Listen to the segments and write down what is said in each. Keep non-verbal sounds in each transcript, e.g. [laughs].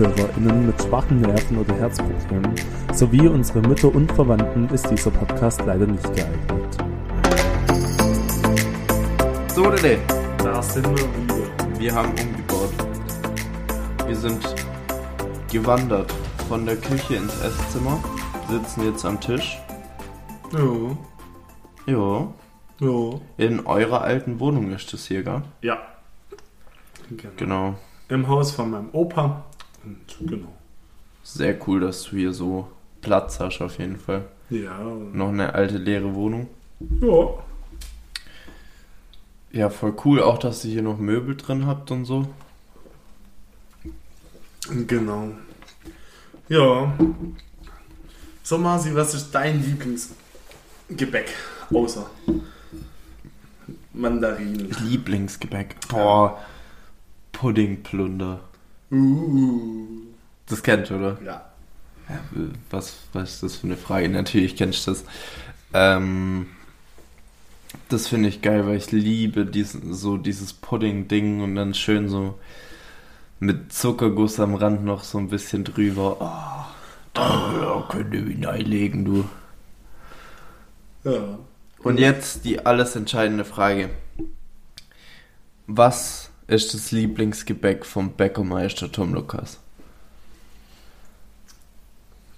ZuhörerInnen mit schwachen Nerven oder Herzproblemen sowie unsere Mütter und Verwandten ist dieser Podcast leider nicht geeignet. So, Dede, Da sind wir wieder. wir haben umgebaut. Wir sind gewandert von der Küche ins Esszimmer, sitzen jetzt am Tisch. Ja, Ja, ja. in eurer alten Wohnung ist das hier, gell? Ja. Genau. Genau. Im Haus von meinem Opa. Und genau. Sehr cool, dass du hier so Platz hast auf jeden Fall. Ja. Noch eine alte leere Wohnung. Ja. Ja, voll cool, auch dass ihr hier noch Möbel drin habt und so. Genau. Ja. So, Marci, was ist dein Lieblingsgebäck? Außer Mandarinen. Lieblingsgebäck. Boah, Puddingplunder. Uh. Das kennt ihr, oder? Ja. Ja, was, was ist das für eine Frage? Natürlich kennst du das. Ähm, das finde ich geil, weil ich liebe diesen, so dieses Pudding-Ding und dann schön so mit Zuckerguss am Rand noch so ein bisschen drüber. Oh, da könnt ihr hineinlegen, du. Ja. Und jetzt die alles entscheidende Frage. Was ist das Lieblingsgebäck vom Bäckermeister Tom Lukas?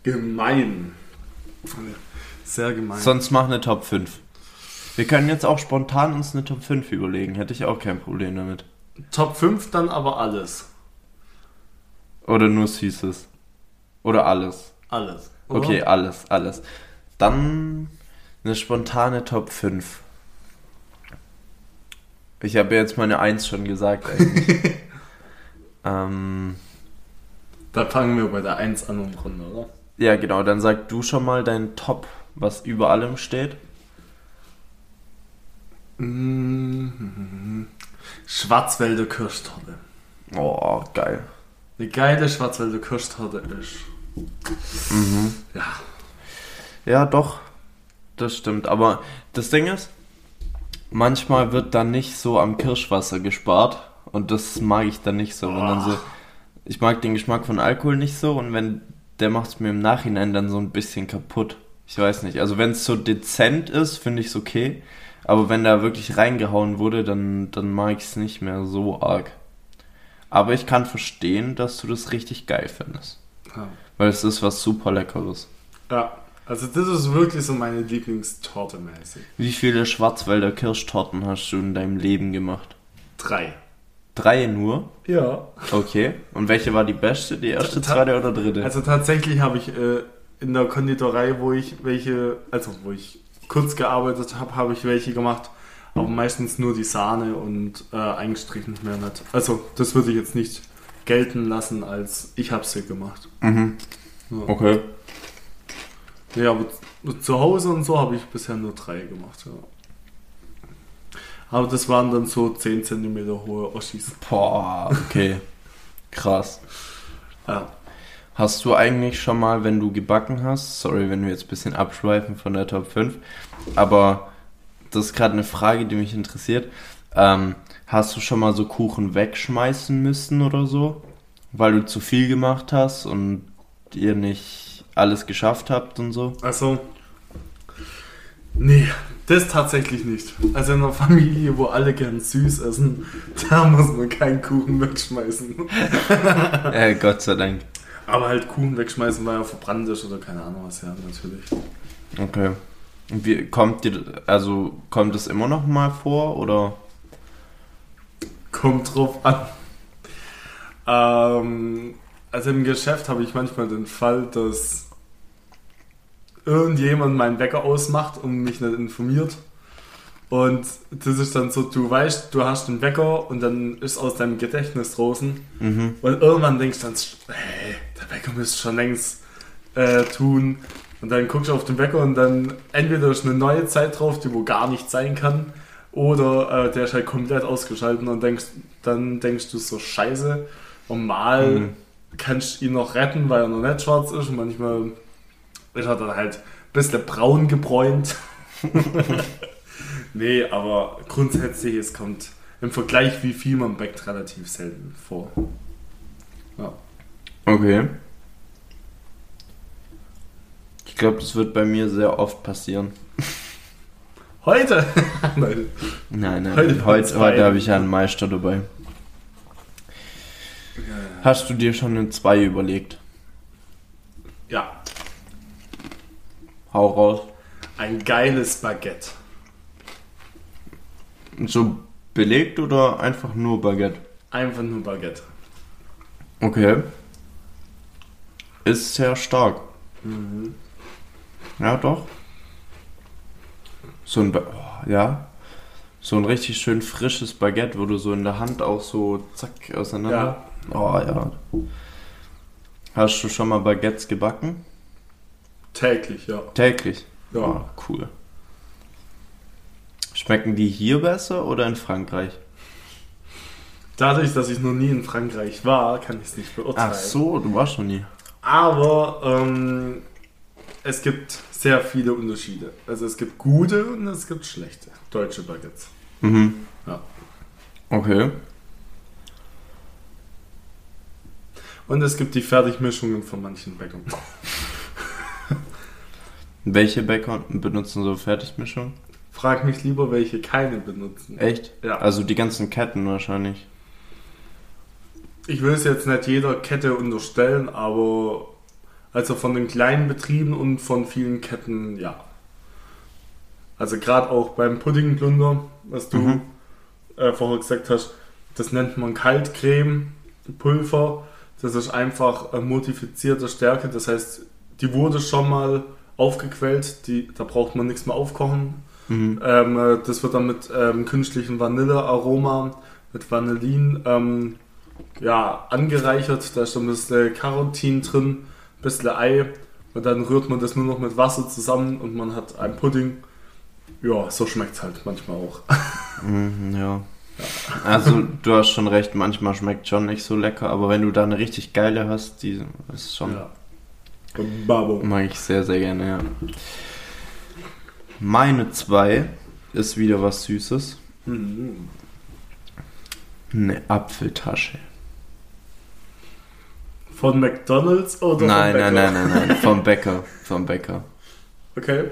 Gemein. Sehr gemein. Sonst mach eine Top 5. Wir können jetzt auch spontan uns eine Top 5 überlegen. Hätte ich auch kein Problem damit. Top 5 dann aber alles. Oder nur Süßes. Oder alles. Alles. oder? Okay, alles, alles. Dann eine spontane Top 5. Ich habe jetzt meine 1 schon gesagt eigentlich. [laughs] ähm, Da fangen wir bei der 1 an und Runde, oder? ja, genau. Dann sag du schon mal dein Top, was über allem steht. Mhm. Schwarzwälder Kirschtorte. Oh, geil. Eine geile Schwarzwälder Kirschtorte ist. Mhm. Ja. Ja, doch. Das stimmt. Aber das Ding ist, manchmal wird dann nicht so am Kirschwasser gespart. Und das mag ich dann nicht so. Wenn dann so ich mag den Geschmack von Alkohol nicht so. Und wenn der macht es mir im Nachhinein dann so ein bisschen kaputt. Ich weiß nicht. Also wenn es so dezent ist, finde ich es okay. Aber wenn da wirklich reingehauen wurde, dann, dann mag ich es nicht mehr so arg. Aber ich kann verstehen, dass du das richtig geil findest. Ja. Weil es ist was super Leckeres. ja. Also das ist wirklich so meine Lieblingstorte mäßig. Wie viele Schwarzwälder Kirschtorten hast du in deinem Leben gemacht? Drei. Drei nur? Ja. Okay. Und welche war die beste? Die erste, Ta- zweite oder dritte? Also tatsächlich habe ich äh, in der Konditorei, wo ich welche, also wo ich kurz gearbeitet habe, habe ich welche gemacht. Aber meistens nur die Sahne und äh, eingestrichen mehr nicht. Also das würde ich jetzt nicht gelten lassen, als ich habe sie gemacht. mhm. Ja. Okay. Ja, aber zu Hause und so habe ich bisher nur drei gemacht. Ja. Aber das waren dann so 10 cm hohe Oschis. Boah, okay. [laughs] Krass. Ja. Hast du eigentlich schon mal, wenn du gebacken hast, sorry, wenn wir jetzt ein bisschen abschweifen von der Top 5, aber das ist gerade eine Frage, die mich interessiert. Ähm, hast du schon mal so Kuchen wegschmeißen müssen oder so? Weil du zu viel gemacht hast und ihr nicht alles geschafft habt und so? Also, nee, das tatsächlich nicht. Also in einer Familie, wo alle gern süß essen, [laughs] da muss man keinen Kuchen wegschmeißen. [laughs] äh, Gott sei Dank. Aber halt Kuchen wegschmeißen, weil er verbrannt ist oder keine Ahnung was, ja, natürlich. Okay. Und Wie, kommt dir, also kommt es immer noch mal vor oder? Kommt drauf an. Ähm, also im Geschäft habe ich manchmal den Fall, dass irgendjemand meinen Wecker ausmacht und mich nicht informiert. Und das ist dann so, du weißt, du hast den Wecker und dann ist aus deinem Gedächtnis draußen. Mhm. Und irgendwann denkst du dann, hey, der Wecker müsste schon längst äh, tun. Und dann guckst du auf den Wecker und dann entweder ist eine neue Zeit drauf, die wo gar nicht sein kann, oder äh, der ist halt komplett ausgeschaltet und denkst, dann denkst du so, scheiße, normal Mhm. Kannst du ihn noch retten, weil er noch nicht schwarz ist und manchmal ist er dann halt ein bisschen braun gebräunt. [laughs] nee, aber grundsätzlich, es kommt im Vergleich, wie viel man backt, relativ selten vor. Ja. Okay. Ich glaube, das wird bei mir sehr oft passieren. Heute? [laughs] Nein. Nein, nein. Heute Heute, heute, habe ich einen Meister dabei. Hast du dir schon eine 2 überlegt? Ja, Hau raus. ein geiles Baguette. So belegt oder einfach nur Baguette? Einfach nur Baguette. Okay. Ist sehr stark. Ja, doch. So ein, ba oh, ja. So ein richtig schön frisches Baguette, wo du so in der Hand auch so zack auseinander. Oh ja. Hast du schon mal Baguettes gebacken? Täglich, ja. Täglich. Ja. Oh, cool. Schmecken die hier besser oder in Frankreich? Dadurch, dass ich noch nie in Frankreich war, kann ich es nicht beurteilen. Ach so, du warst schon nie. Aber ähm, es gibt sehr viele Unterschiede. Also es gibt gute und es gibt schlechte deutsche Baguettes. Mhm. Ja. Okay. Und es gibt die Fertigmischungen von manchen Bäckern. [laughs] Welche Bäcker benutzen so Fertigmischung? Frag mich lieber, welche keine benutzen. Echt? Ja. Also die ganzen Ketten wahrscheinlich. Ich will es jetzt nicht jeder Kette unterstellen, aber also von den kleinen Betrieben und von vielen Ketten, ja. Also gerade auch beim Puddingplunder, was du Mhm. äh, vorher gesagt hast, das nennt man Kaltcreme, Pulver. Das ist einfach modifizierte Stärke, das heißt, die wurde schon mal aufgequellt, die, da braucht man nichts mehr aufkochen. Mhm. Ähm, äh, das wird dann mit ähm, künstlichem Vanillearoma, mit Vanillin ähm, ja, angereichert. Da ist dann ein bisschen Carotin drin, ein bisschen Ei. Und dann rührt man das nur noch mit Wasser zusammen und man hat einen Pudding. Ja, so schmeckt es halt manchmal auch. [laughs] Mhm, ja. Also du hast schon recht, manchmal schmeckt schon nicht so lecker, aber wenn du da eine richtig geile hast, die ist schon. Ja. Babo. Mag ich sehr, sehr gerne, ja. Meine zwei ist wieder was Süßes. Mhm. Eine Apfeltasche. Von McDonalds oder Nein, nein, nein, nein, nein. Vom [laughs] Bäcker. Vom Bäcker. Okay.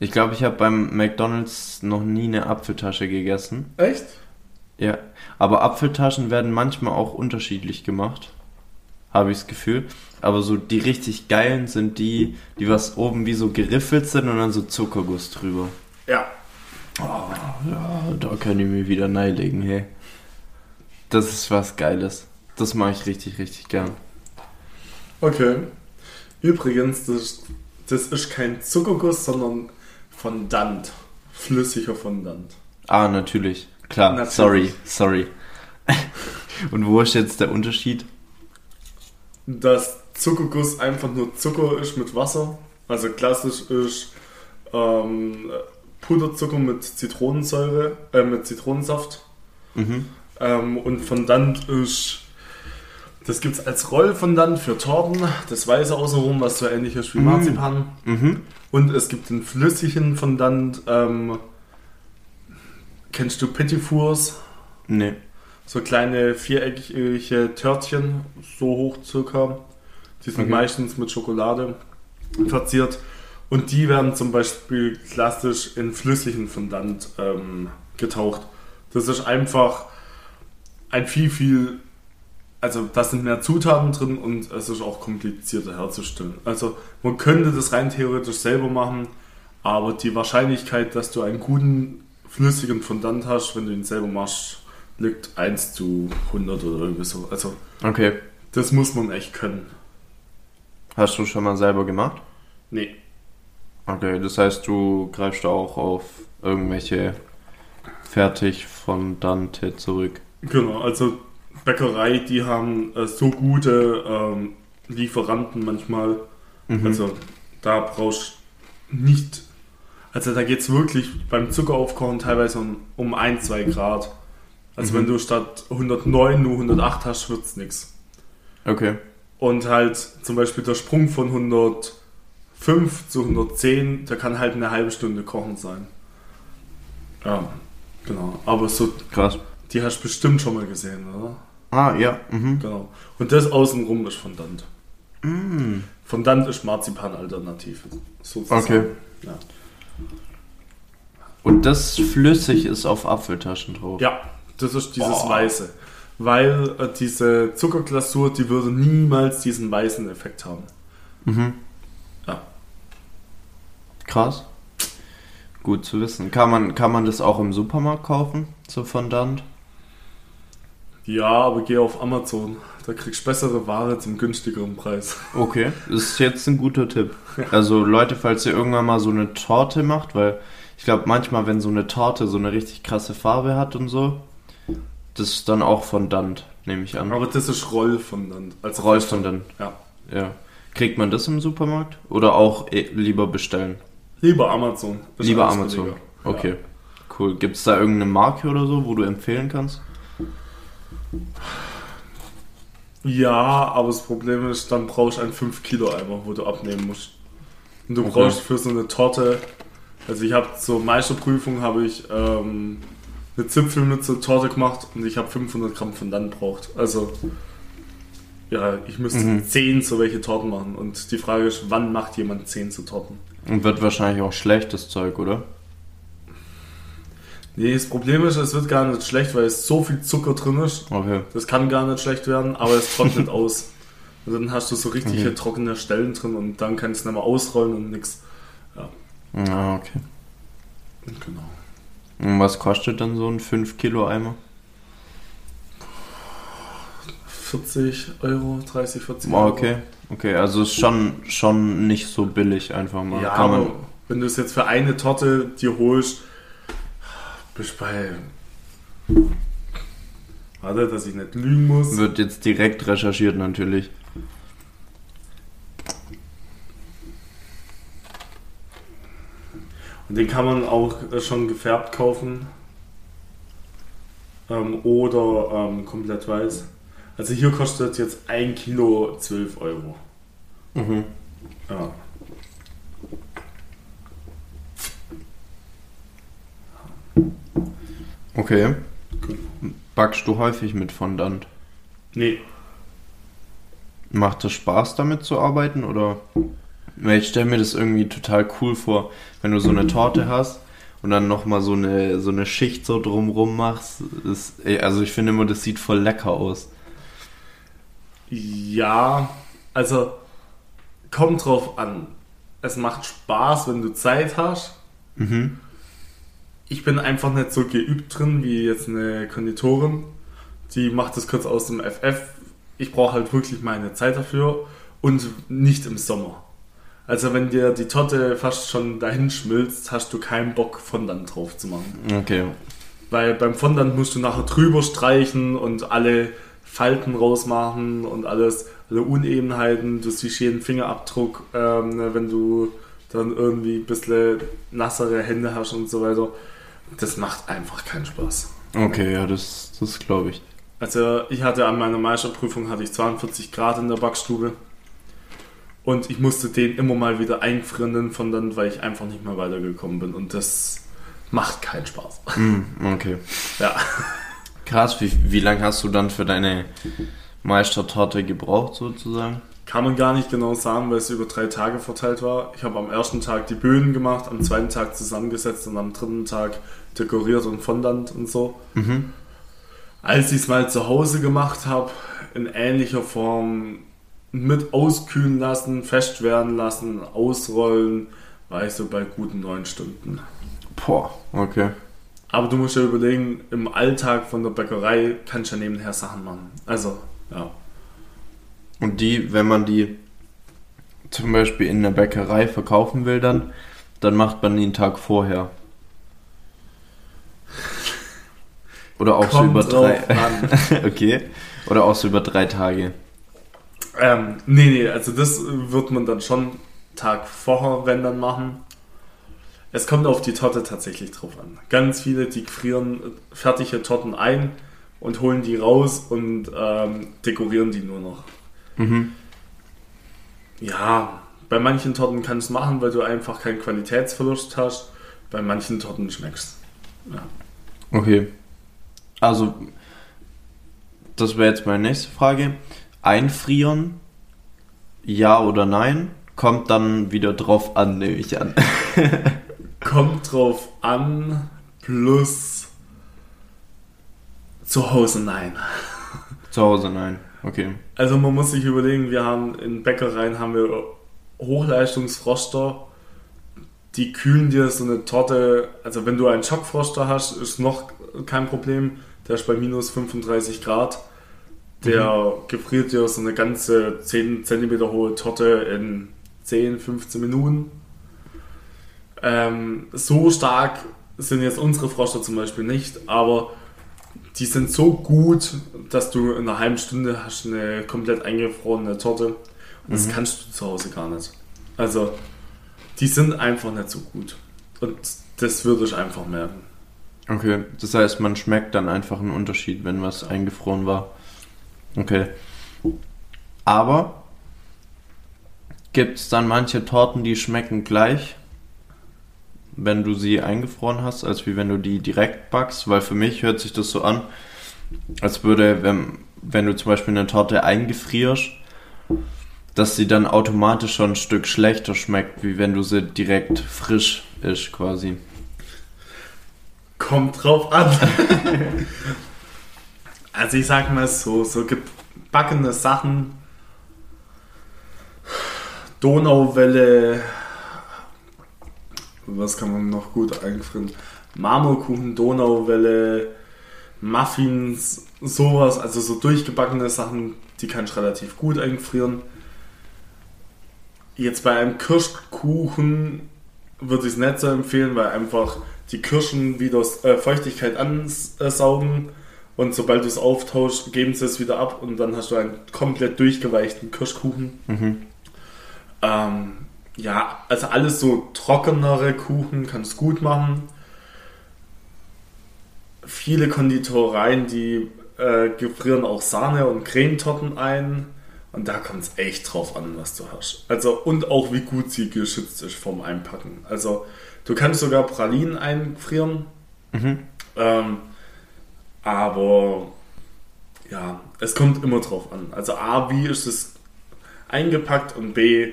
Ich glaube, ich habe beim McDonalds noch nie eine Apfeltasche gegessen. Echt? Ja. Aber Apfeltaschen werden manchmal auch unterschiedlich gemacht. Habe ich das Gefühl. Aber so die richtig geilen sind die, die was oben wie so geriffelt sind und dann so Zuckerguss drüber. Ja. Ja, da kann ich mir wieder neilegen, hey. Das ist was Geiles. Das mache ich richtig, richtig gern. Okay. Übrigens, das, das ist kein Zuckerguss, sondern Fondant. Flüssiger Fondant. Ah, natürlich. Klar. Natürlich. Sorry, sorry. [laughs] und wo ist jetzt der Unterschied? Dass Zuckerguss einfach nur Zucker ist mit Wasser. Also klassisch ist ähm, Puderzucker mit Zitronensäure, äh, mit Zitronensaft. Mhm. Ähm, und Fondant ist, das gibt es als Rollfondant für Torten, das Weiße außenrum, was so ähnlich ist wie Mm. Marzipan. Mhm. Und es gibt den flüssigen Fondant, ähm, kennst du Petit Fours? Nee. So kleine viereckige Törtchen, so hoch circa. Die sind Okay. meistens mit Schokolade verziert. Und die werden zum Beispiel klassisch in flüssigen Fondant ähm, getaucht. Das ist einfach ein viel, viel. Also, da sind mehr Zutaten drin und es ist auch komplizierter herzustellen. Also, man könnte das rein theoretisch selber machen, aber die Wahrscheinlichkeit, dass du einen guten flüssigen Fondant hast, wenn du ihn selber machst, liegt 1 zu 100 oder irgendwie so. Also, Okay. das muss man echt können. Hast du schon mal selber gemacht? Nee. Okay, das heißt, du greifst auch auf irgendwelche fertig Fondante zurück. Genau, also Bäckerei, die haben äh, so gute ähm, Lieferanten manchmal. Mhm. Also da brauchst du nicht. Also da geht es wirklich beim Zuckeraufkochen teilweise um, um 1, 2 Grad. Also Mhm. wenn du statt 109 nur 108 hast, wird es nichts. Okay. Und halt zum Beispiel der Sprung von 105 zu 110, der kann halt eine halbe Stunde kochen sein. Ja, genau. Aber so, Krass. die hast du bestimmt schon mal gesehen, oder? Ah, ja. Mhm. Genau. Und das außenrum ist Fondant. Mm. Fondant ist Marzipan-Alternative. Sozusagen. Okay. Ja. Und das flüssig ist auf Apfeltaschen drauf. ja, das ist dieses Boah. Weiße. Weil äh, diese Zuckerglasur, die würde niemals diesen weißen Effekt haben. Mhm. Ja. Krass. Gut zu wissen. Kann man, kann man das auch im Supermarkt kaufen, so Fondant? Ja, aber geh auf Amazon. Da kriegst du bessere Ware zum günstigeren Preis. [laughs] Okay, das ist jetzt ein guter Tipp. Also Leute, falls ihr irgendwann mal so eine Torte macht, weil ich glaube manchmal, wenn so eine Torte so eine richtig krasse Farbe hat und so, das ist dann auch Fondant, nehme ich an. Aber das ist Rollfondant. Also Rollfondant, Ja. ja. Kriegt man das im Supermarkt? Oder auch eh lieber bestellen? Lieber Amazon. Lieber Amazon. billiger. Okay, cool. Gibt es da irgendeine Marke oder so, wo du empfehlen kannst? Ja, aber das Problem ist, dann brauchst du einen 5 Kilo Eimer, wo du abnehmen musst. Und du Okay. brauchst für so eine Torte, also ich habe zur Meisterprüfung habe ich ähm, eine Zipfelmütze Torte gemacht und ich habe 500 Gramm von dann braucht. Also ja, ich müsste Mhm. 10 so welche Torten machen und die Frage ist, wann macht jemand 10 zu Torten? Und wird wahrscheinlich auch schlechtes Zeug, oder? Nee, das Problem ist, es wird gar nicht schlecht, weil es so viel Zucker drin ist. Okay. Das kann gar nicht schlecht werden, aber es trocknet [laughs] aus. Und dann hast du so richtige Mhm. trockene Stellen drin und dann kannst du nicht mehr ausrollen und nix. Ah, okay. Genau. Und was kostet dann so ein 5 Kilo Eimer? 40 Euro, 30, 40 Ah, Euro. okay. Okay, also ist schon, schon nicht so billig einfach mal. Ja, aber wenn du es jetzt für eine Torte dir holst, bist bei. Warte, dass ich nicht lügen muss. wird jetzt direkt recherchiert natürlich. Und den kann man auch schon gefärbt kaufen. Ähm, oder ähm, komplett weiß. Also hier kostet jetzt ein Kilo 12 Euro. Mhm. Ja. Okay. Backst du häufig mit Fondant? Nee, Macht es Spaß damit zu arbeiten oder? Weil ich stelle mir das irgendwie total cool vor, wenn du so eine Torte hast und dann nochmal so eine, so eine Schicht so drumrum machst. Das, also ich finde immer, das sieht voll lecker aus. Ja, also kommt drauf an. Es macht Spaß, wenn du Zeit hast. Mhm. Ich bin einfach nicht so geübt drin wie jetzt eine Konditorin. Die macht das kurz aus dem FF. Ich brauche halt wirklich meine Zeit dafür und nicht im Sommer. Also wenn dir die Torte fast schon dahin schmilzt, hast du keinen Bock Fondant drauf zu machen. Okay. Weil beim Fondant musst du nachher drüber streichen und alle Falten rausmachen und alles, alle Unebenheiten. Du siehst jeden Fingerabdruck, ähm, wenn du dann irgendwie ein bisschen nassere Hände hast und so weiter. Das macht einfach keinen Spaß. Okay, ja, das, das glaube ich. Also ich hatte an meiner Meisterprüfung hatte ich 42 Grad in der Backstube und ich musste den immer mal wieder einfrieren, den Fondant, weil ich einfach nicht mehr weitergekommen bin und das macht keinen Spaß. Mm, okay. Ja. Krass, wie, wie lange hast du dann für deine Meistertorte gebraucht sozusagen? Kann man gar nicht genau sagen, weil es über drei Tage verteilt war. Ich habe am ersten Tag die Böden gemacht, am zweiten Tag zusammengesetzt und am dritten Tag dekoriert und Fondant und so. Mhm. Als ich es mal zu Hause gemacht habe, in ähnlicher Form mit auskühlen lassen, fest werden lassen, ausrollen, war ich so bei guten neun Stunden. Boah, okay. Aber du musst ja überlegen, im Alltag von der Bäckerei kannst du ja nebenher Sachen machen. Also, ja. Und die, wenn man die zum Beispiel in der Bäckerei verkaufen will, dann, dann macht man einen Tag vorher. Oder auch Kommt so über drei. [laughs] okay. Oder auch so über drei Tage. Ähm, nee, nee, also das wird man dann schon Tag vorher, wenn dann machen. Es kommt auf die Torte tatsächlich drauf an. Ganz viele, die frieren fertige Torten ein und holen die raus und ähm, dekorieren die nur noch. Mhm. Ja, bei manchen Torten kannst du es machen, weil du einfach keinen Qualitätsverlust hast. Bei manchen Torten schmeckst Ja. Okay. Also, das wäre jetzt meine nächste Frage. Einfrieren, ja oder nein? Kommt dann wieder drauf an, nehme ich an. [laughs] Kommt drauf an, plus zu Hause nein. Zu Hause nein. Okay. Also man muss sich überlegen, wir haben in Bäckereien haben wir Hochleistungsfroster, die kühlen dir so eine Torte, also wenn du einen Schockfroster hast, ist noch kein Problem, der ist bei minus 35 Grad. Der mhm. gefriert dir so eine ganze 10 cm hohe Torte in 10, 15 Minuten. Ähm, so stark sind jetzt unsere Froster zum Beispiel nicht, aber die sind so gut, dass du in einer halben Stunde hast eine komplett eingefrorene Torte. Und das mhm. kannst du zu Hause gar nicht. Also, die sind einfach nicht so gut. Und das würde ich einfach merken. Okay, das heißt, man schmeckt dann einfach einen Unterschied, wenn was eingefroren war. Okay. Aber gibt es dann manche Torten, die schmecken gleich, wenn du sie eingefroren hast, als wie wenn du die direkt backst? Weil für mich hört sich das so an, als würde, wenn, wenn du zum Beispiel eine Torte eingefrierst, dass sie dann automatisch schon ein Stück schlechter schmeckt, wie wenn du sie direkt frisch isst quasi. Kommt drauf an. [laughs] also ich sag mal so, so gebackene Sachen, Donauwelle, was kann man noch gut einfrieren? Marmorkuchen, Donauwelle, Muffins, sowas, also so durchgebackene Sachen, die kann ich relativ gut einfrieren. Jetzt bei einem Kirschkuchen würde ich es nicht so empfehlen, weil einfach die Kirschen wieder äh, Feuchtigkeit ansaugen und sobald du es auftauschst, geben sie es wieder ab und dann hast du einen komplett durchgeweichten Kirschkuchen. Mhm. Ähm, ja, also alles so trockenere Kuchen kannst du gut machen. Viele Konditoreien, die äh, gefrieren auch Sahne und Cremetorten ein. Und da kommt es echt drauf an, was du hast. Also, und auch wie gut sie geschützt ist vom Einpacken. Also, du kannst sogar Pralinen einfrieren. Mhm. Ähm, aber ja, es kommt immer drauf an. Also A, wie ist es eingepackt und B,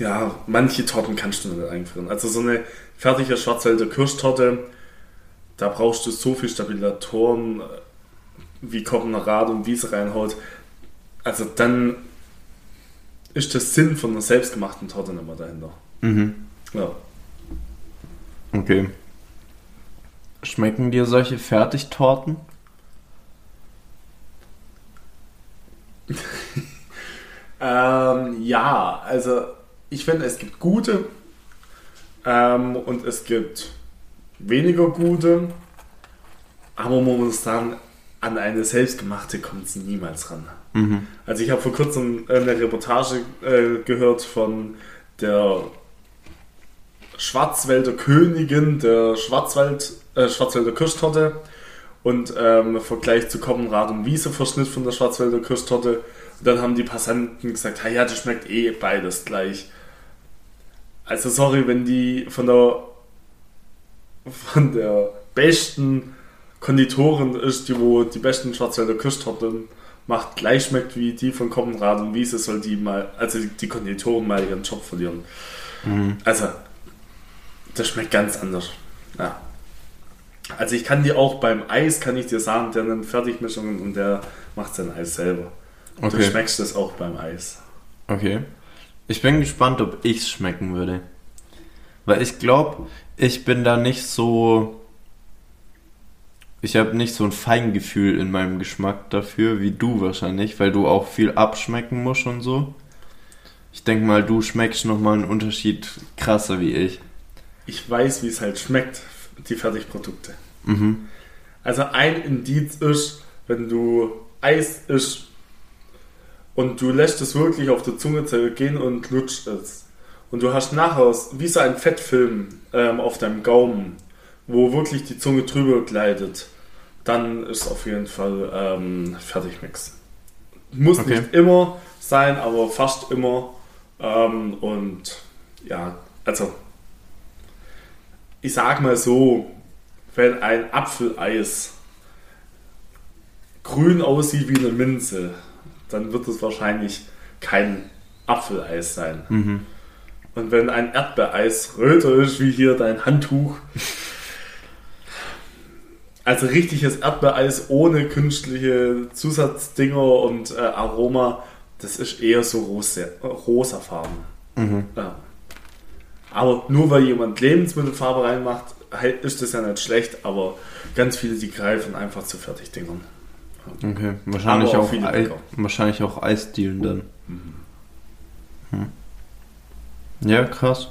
ja, manche Torten kannst du nicht einfrieren. Also so eine fertige Schwarzwälder Kirschtorte, da brauchst du so viel Stabilatoren, wie Koppenrad und Wiese reinhaut also dann ist der Sinn von einer selbstgemachten Torte nicht mehr dahinter. Mhm. Ja. Okay. Schmecken dir solche Fertigtorten? [laughs] ähm, ja, also ich finde, es gibt gute ähm, und es gibt weniger gute, aber man muss sagen, an eine selbstgemachte kommt es niemals ran. Mhm. Also ich habe vor kurzem eine Reportage äh, gehört von der Schwarzwälder Königin der Schwarzwald, äh, Schwarzwälder Kirschtorte und ähm, im Vergleich zu Koppenrad und Wiese Verschnitt von der Schwarzwälder Kirschtorte. Und dann haben die Passanten gesagt, ja, das schmeckt eh beides gleich. Also sorry, wenn die von der von der besten Konditorin ist, die wo die besten Schwarzwälder Kirschtorten macht, gleich schmeckt wie die von Koppenrad und Wiese, soll die mal, also die Konditoren mal ihren Job verlieren. Mhm. Also, das schmeckt ganz anders. Ja. Also ich kann dir auch beim Eis, kann ich dir sagen, der nimmt Fertigmischungen und der macht sein Eis selber. Okay. Du schmeckst das auch beim Eis. Okay. Ich bin gespannt, ob ich es schmecken würde. Weil ich glaube, ich bin da nicht so ich habe nicht so ein Feingefühl in meinem Geschmack dafür, wie du wahrscheinlich, weil du auch viel abschmecken musst und so. Ich denke mal, du schmeckst nochmal einen Unterschied krasser wie ich. Ich weiß, wie es halt schmeckt, die Fertigprodukte. Mhm. Also ein Indiz ist, wenn du Eis isst und du lässt es wirklich auf der Zunge gehen und lutscht es. Und du hast nachher wie so ein Fettfilm ähm, auf deinem Gaumen wo wirklich die Zunge drüber gleitet, dann ist auf jeden Fall ähm, Fertigmix. Muss okay. nicht immer sein, aber fast immer. Ähm, und ja, also ich sag mal so, wenn ein Apfeleis grün aussieht wie eine Minze, dann wird es wahrscheinlich kein Apfeleis sein. Mhm. Und wenn ein Erdbeereis röter ist wie hier dein Handtuch, also richtiges Erdbeereis ohne künstliche Zusatzdinger und äh, Aroma, das ist eher so rosa, rosafarben. Mhm. Ja. Aber nur weil jemand Lebensmittelfarbe reinmacht, ist das ja nicht schlecht, aber ganz viele, die greifen einfach zu Fertigdingern. Okay, wahrscheinlich auch auch, viele Ei, Bäcker. wahrscheinlich auch Eisdielen dann. Hm. Ja, krass.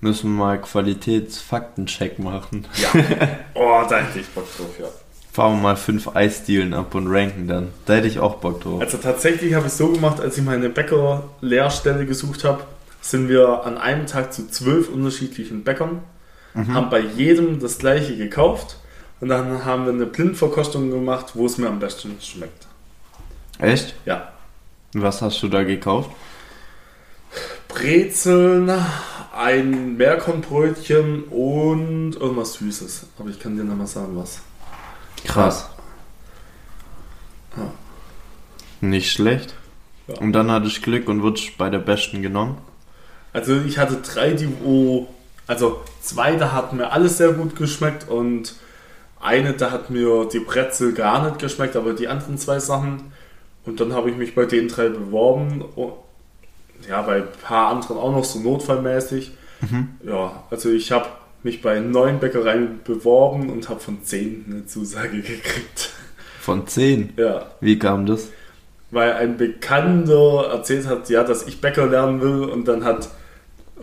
Müssen wir mal Qualitätsfaktencheck machen. Ja. [laughs] oh, da hätte ich Bock drauf, ja. Fahren wir mal fünf Eisdielen ab und ranken dann. Da hätte ich auch Bock drauf. Also tatsächlich habe ich es so gemacht, als ich meine Bäcker-Lehrstelle gesucht habe, sind wir an einem Tag zu zwölf unterschiedlichen Bäckern, haben bei jedem das gleiche gekauft und dann haben wir eine Blindverkostung gemacht, wo es mir am besten schmeckt. Echt? Ja. Was hast du da gekauft? Brezeln, ein Meerkornbrötchen und irgendwas Süßes. Aber ich kann dir noch mal sagen, was. Krass. Ja. Nicht schlecht. Ja. Und dann hatte ich Glück und wurde bei der Besten genommen. Also ich hatte drei, die wo, also zwei, da hat mir alles sehr gut geschmeckt und eine, da hat mir die Brezel gar nicht geschmeckt, aber die anderen zwei Sachen. Und dann habe ich mich bei den drei beworben. Ja, bei ein paar anderen auch noch so notfallmäßig. Ja, also ich habe mich bei neun Bäckereien beworben und habe von zehn eine Zusage [laughs] gekriegt. Von zehn. Ja, Wie kam das? weil ein Bekannter erzählt hat, ja, dass ich Bäcker lernen will und dann hat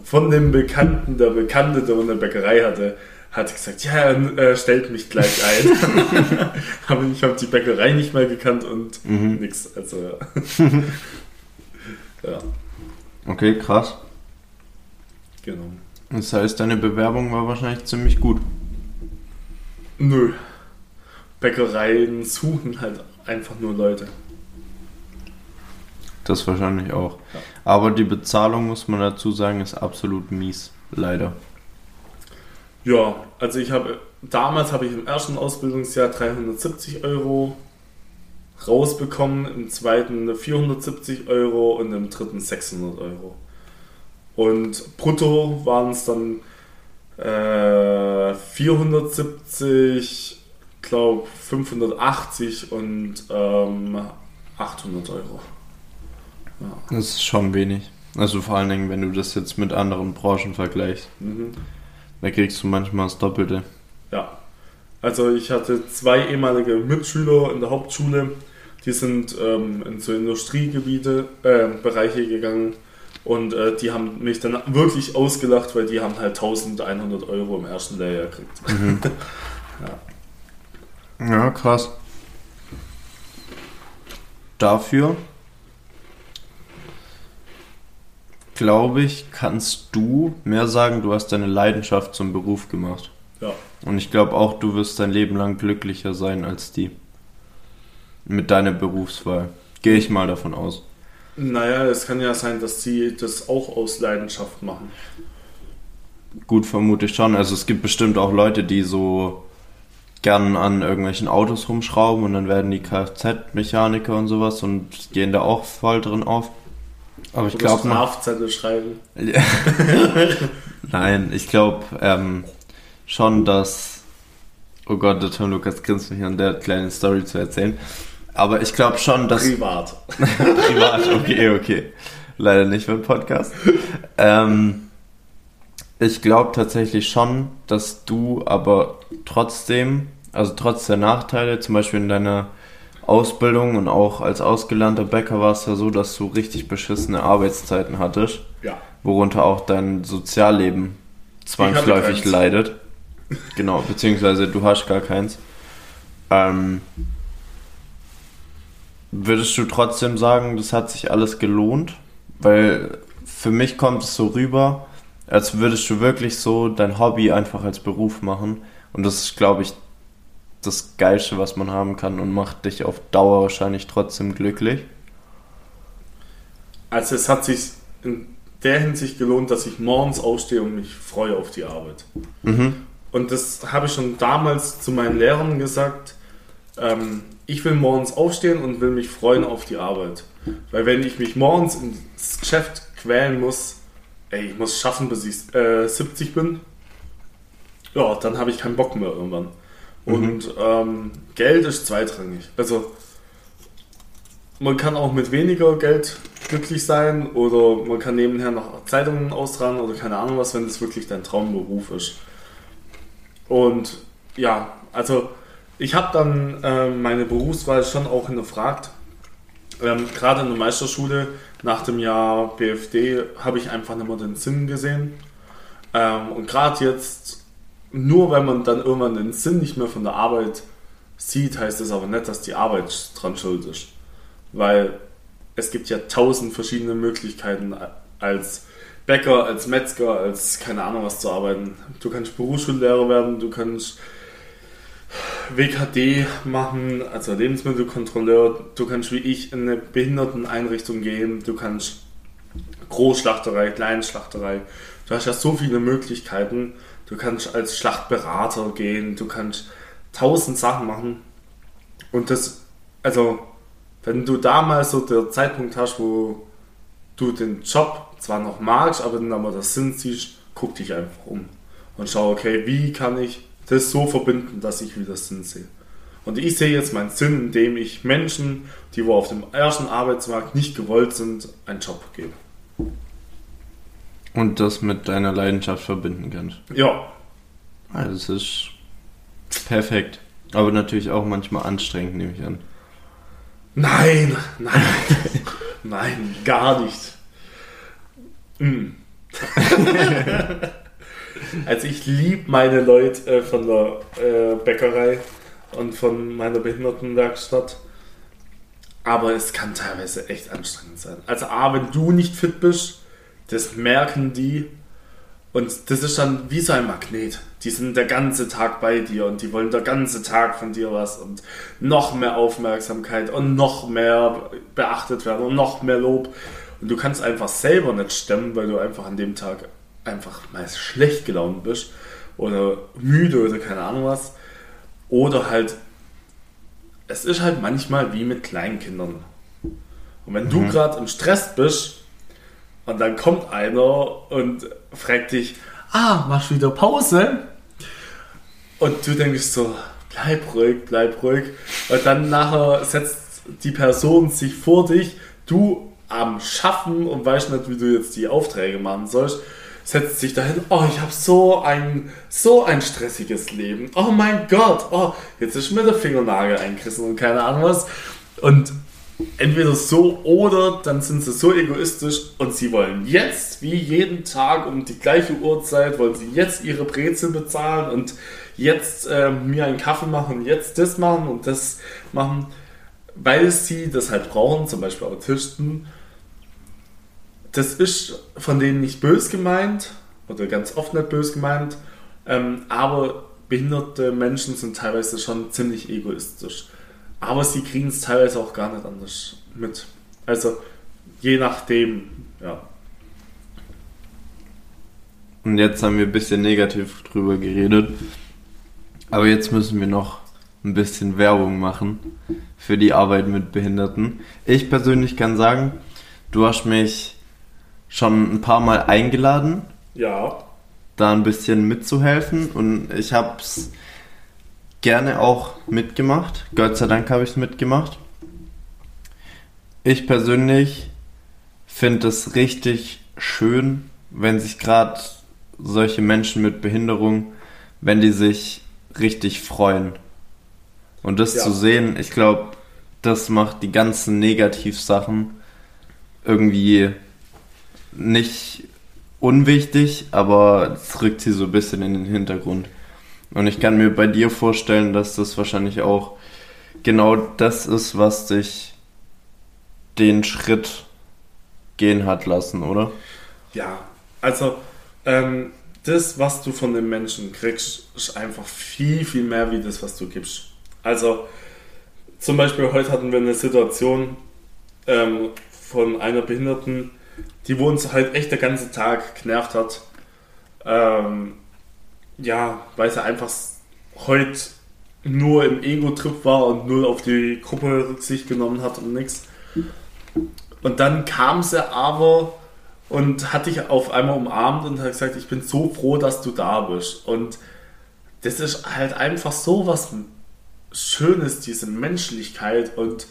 von dem Bekannten, der Bekannte, der eine Bäckerei hatte, hat gesagt, ja, er äh, stellt mich gleich ein. [laughs] Aber ich habe die Bäckerei nicht mehr gekannt und Mhm. nix. Also, ja. [laughs] ja, Okay, krass. genau. Das heißt, deine Bewerbung war wahrscheinlich ziemlich gut. Nö. Bäckereien suchen halt einfach nur Leute. Das wahrscheinlich auch. Ja. Aber die Bezahlung, muss man dazu sagen, ist absolut mies. Leider. Ja, also ich habe damals habe ich im ersten Ausbildungsjahr 370 Euro rausbekommen, im zweiten 470 Euro und im dritten 600 Euro. Und brutto waren es dann äh, 470, glaube 580 und ähm, 800 Euro. Das ist schon wenig. Also vor allen Dingen, wenn du das jetzt mit anderen Branchen vergleichst. Mhm. Da kriegst du manchmal das Doppelte. Ja, also ich hatte zwei ehemalige Mitschüler in der Hauptschule, die sind ähm, in so Industriegebiete, äh, Bereiche gegangen und äh, die haben mich dann wirklich ausgelacht, weil die haben halt 1100 Euro im ersten Lehrjahr gekriegt. [laughs] Ja, krass. Dafür, glaube ich, kannst du mehr sagen, du hast deine Leidenschaft zum Beruf gemacht. Ja, Und ich glaube auch, du wirst dein Leben lang glücklicher sein als die. Mit deiner Berufswahl. Gehe ich mal davon aus. naja, es kann ja sein, dass sie das auch aus Leidenschaft machen. Gut, vermute ich schon. Also es gibt bestimmt auch Leute, die so gern an irgendwelchen Autos rumschrauben und dann werden die Kfz-Mechaniker und sowas und gehen da auch voll drin auf. Aber ich Oder glaube, Strafzettel schreiben. [laughs] nein, ich glaube ähm, schon, dass, oh Gott, der Tom Lukas grinst mich an der kleinen Story zu erzählen. Aber ich glaube schon, dass Privat. [laughs] Privat, okay, okay. Leider nicht beim Podcast. Ähm, ich glaube tatsächlich schon, dass du aber trotzdem, also trotz der Nachteile, zum Beispiel in deiner Ausbildung und auch als ausgelernter Bäcker war es ja so, dass du richtig beschissene Arbeitszeiten hattest, Ja. worunter auch dein Sozialleben zwangsläufig leidet. Genau, beziehungsweise du hast gar keins. Ähm, Würdest du trotzdem sagen, das hat sich alles gelohnt? Weil für mich kommt es so rüber, als würdest du wirklich so dein Hobby einfach als Beruf machen. Und das ist, glaube ich, das Geilste, was man haben kann und macht dich auf Dauer wahrscheinlich trotzdem glücklich. Also es hat sich in der Hinsicht gelohnt, dass ich morgens aufstehe und mich freue auf die Arbeit. Mhm. Und das habe ich schon damals zu meinen Lehrern gesagt. Ähm, ich will morgens aufstehen und will mich freuen auf die Arbeit. Weil wenn ich mich morgens ins Geschäft quälen muss, ey, ich muss schaffen, bis ich äh, 70 bin, ja, dann habe ich keinen Bock mehr irgendwann. Und ähm, Geld ist zweitrangig. Also man kann auch mit weniger Geld glücklich sein oder man kann nebenher noch Zeitungen austragen oder keine Ahnung was, wenn es wirklich dein Traumberuf ist. Und ja, also ich habe dann äh, meine Berufswahl schon auch hinterfragt. Ähm, Gerade in der Meisterschule nach dem Jahr BFD habe ich einfach nicht mehr den Sinn gesehen. Ähm, und gerade jetzt, nur wenn man dann irgendwann den Sinn nicht mehr von der Arbeit sieht, heißt es aber nicht, dass die Arbeit dran schuld ist. Weil es gibt ja tausend verschiedene Möglichkeiten als Bäcker, als Metzger, als keine Ahnung was zu arbeiten. Du kannst Berufsschullehrer werden, du kannst WKD machen, also Lebensmittelkontrolleur, du kannst wie ich in eine Behinderteneinrichtung gehen, du kannst Großschlachterei, Kleinschlachterei. Du hast ja so viele Möglichkeiten. Du kannst als Schlachtberater gehen, du kannst tausend Sachen machen. Und das, also, wenn du da mal so der Zeitpunkt hast, wo du den Job zwar noch magst, aber dann aber das Sinn siehst, guck dich einfach um und schau, okay, wie kann ich das so verbinden, dass ich wieder Sinn sehe. Und ich sehe jetzt meinen Sinn, indem ich Menschen, die wo auf dem ersten Arbeitsmarkt nicht gewollt sind, einen Job gebe. Und das mit deiner Leidenschaft verbinden kannst. Ja, Ah, das ist perfekt. Aber natürlich auch manchmal anstrengend, nehme ich an. Nein, nein, [laughs] nein, gar nicht. Mm. [laughs] also ich liebe meine Leute äh, von der äh, Bäckerei und von meiner Behindertenwerkstatt. Aber es kann teilweise echt anstrengend sein. Also A, wenn du nicht fit bist, das merken die. Und das ist dann wie so ein Magnet. Die sind der ganze Tag bei dir und die wollen der ganze Tag von dir was und noch mehr Aufmerksamkeit und noch mehr beachtet werden und noch mehr Lob. Und du kannst einfach selber nicht stemmen, weil du einfach an dem Tag einfach mal schlecht gelaunt bist oder müde oder keine Ahnung was. Oder halt, es ist halt manchmal wie mit kleinen Kindern. Und wenn du gerade im Stress bist und dann kommt einer und fragt dich, ah, machst du wieder Pause? Und du denkst so, bleib ruhig, bleib ruhig. Und dann nachher setzt die Person sich vor dich, du am Schaffen und weißt nicht, wie du jetzt die Aufträge machen sollst, setzt sich dahin, oh, ich habe so ein, so ein stressiges Leben. Oh mein Gott, oh, jetzt ist mir der Fingernagel eingerissen und keine Ahnung was. Und entweder so oder dann sind sie so egoistisch und sie wollen jetzt, wie jeden Tag um die gleiche Uhrzeit, wollen sie jetzt ihre Brezel bezahlen und jetzt äh, mir einen Kaffee machen jetzt das machen und das machen, weil sie das halt brauchen, zum Beispiel Autisten. Das ist von denen nicht bös gemeint oder ganz oft nicht bös gemeint, ähm, aber behinderte Menschen sind teilweise schon ziemlich egoistisch. Aber sie kriegen es teilweise auch gar nicht anders mit. Also je nachdem, ja. Und jetzt haben wir ein bisschen negativ drüber geredet. Aber jetzt müssen wir noch ein bisschen Werbung machen für die Arbeit mit Behinderten. Ich persönlich kann sagen, du hast mich schon ein paar Mal eingeladen, Ja, da ein bisschen mitzuhelfen und ich habe es gerne auch mitgemacht. Gott sei Dank habe ich es mitgemacht. Ich persönlich finde es richtig schön, wenn sich gerade solche Menschen mit Behinderung, wenn die sich richtig freuen. Und das Ja. zu sehen, ich glaube, das macht die ganzen Negativsachen irgendwie nicht unwichtig, aber es rückt sie so ein bisschen in den Hintergrund. Und ich kann mir bei dir vorstellen, dass das wahrscheinlich auch genau das ist, was dich den Schritt gehen hat lassen, oder? ja. Also ähm, das, was du von den Menschen kriegst, ist einfach viel, viel mehr wie das, was du gibst. Also zum Beispiel heute hatten wir eine Situation ähm, von einer Behinderten, die wo uns halt echt der ganze Tag genervt hat. Ähm, ja, weil sie einfach s- heute nur im Ego-Trip war und nur auf die Gruppe Rücksicht genommen hat und nichts. Und dann kam sie aber und hat dich auf einmal umarmt und hat gesagt, ich bin so froh, dass du da bist. Und das ist halt einfach so was Schönes, diese Menschlichkeit. Und,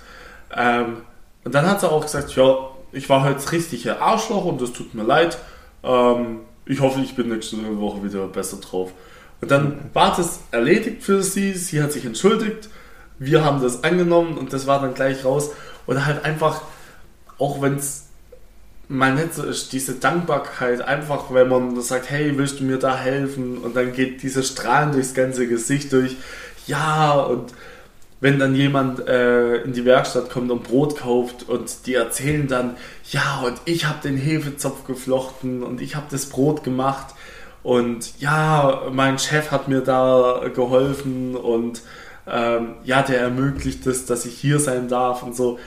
ähm, und dann hat sie auch gesagt, ja, ich war halt das richtige Arschloch und das tut mir leid. Ähm, ich hoffe, ich bin nächste Woche wieder besser drauf. Und dann war das erledigt für sie, sie hat sich entschuldigt, wir haben das angenommen und das war dann gleich raus. Und halt einfach, auch wenn es mal nicht so ist, diese Dankbarkeit, einfach wenn man sagt, hey, willst du mir da helfen? Und dann geht diese Strahlen durchs ganze Gesicht durch. Ja, und wenn dann jemand äh, in die Werkstatt kommt und Brot kauft und die erzählen dann, ja, und ich habe den Hefezopf geflochten und ich habe das Brot gemacht und ja, mein Chef hat mir da geholfen und ähm, ja, der ermöglicht es, dass ich hier sein darf und so.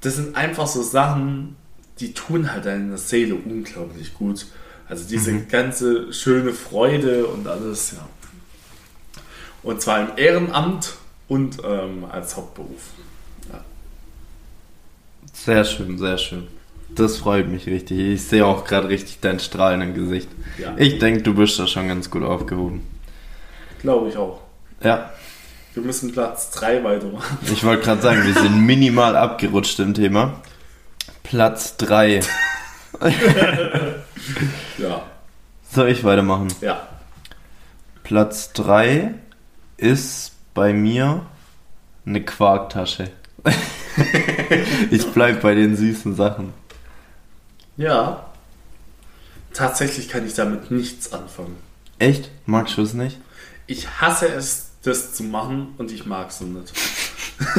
Das sind einfach so Sachen, die tun halt deiner Seele unglaublich gut. Also diese mhm. ganze schöne Freude und alles, ja. Und zwar im Ehrenamt und ähm, als Hauptberuf. Ja. Sehr schön, sehr schön. Das freut mich richtig. Ich sehe auch gerade richtig dein Strahlen im Gesicht. Ja. Ich denke, du bist da schon ganz gut aufgehoben. Glaube ich auch. Ja. Wir müssen Platz 3 weitermachen. Ich wollte gerade sagen, wir sind minimal abgerutscht im Thema. Platz 3. [laughs] ja. Soll ich weitermachen? Ja. Platz 3 ist bei mir eine Quarktasche. [laughs] ich bleib bei den süßen Sachen. Ja. Tatsächlich kann ich damit nichts anfangen. Echt? Magst du es nicht? Ich hasse es, das zu machen und ich mag es nicht.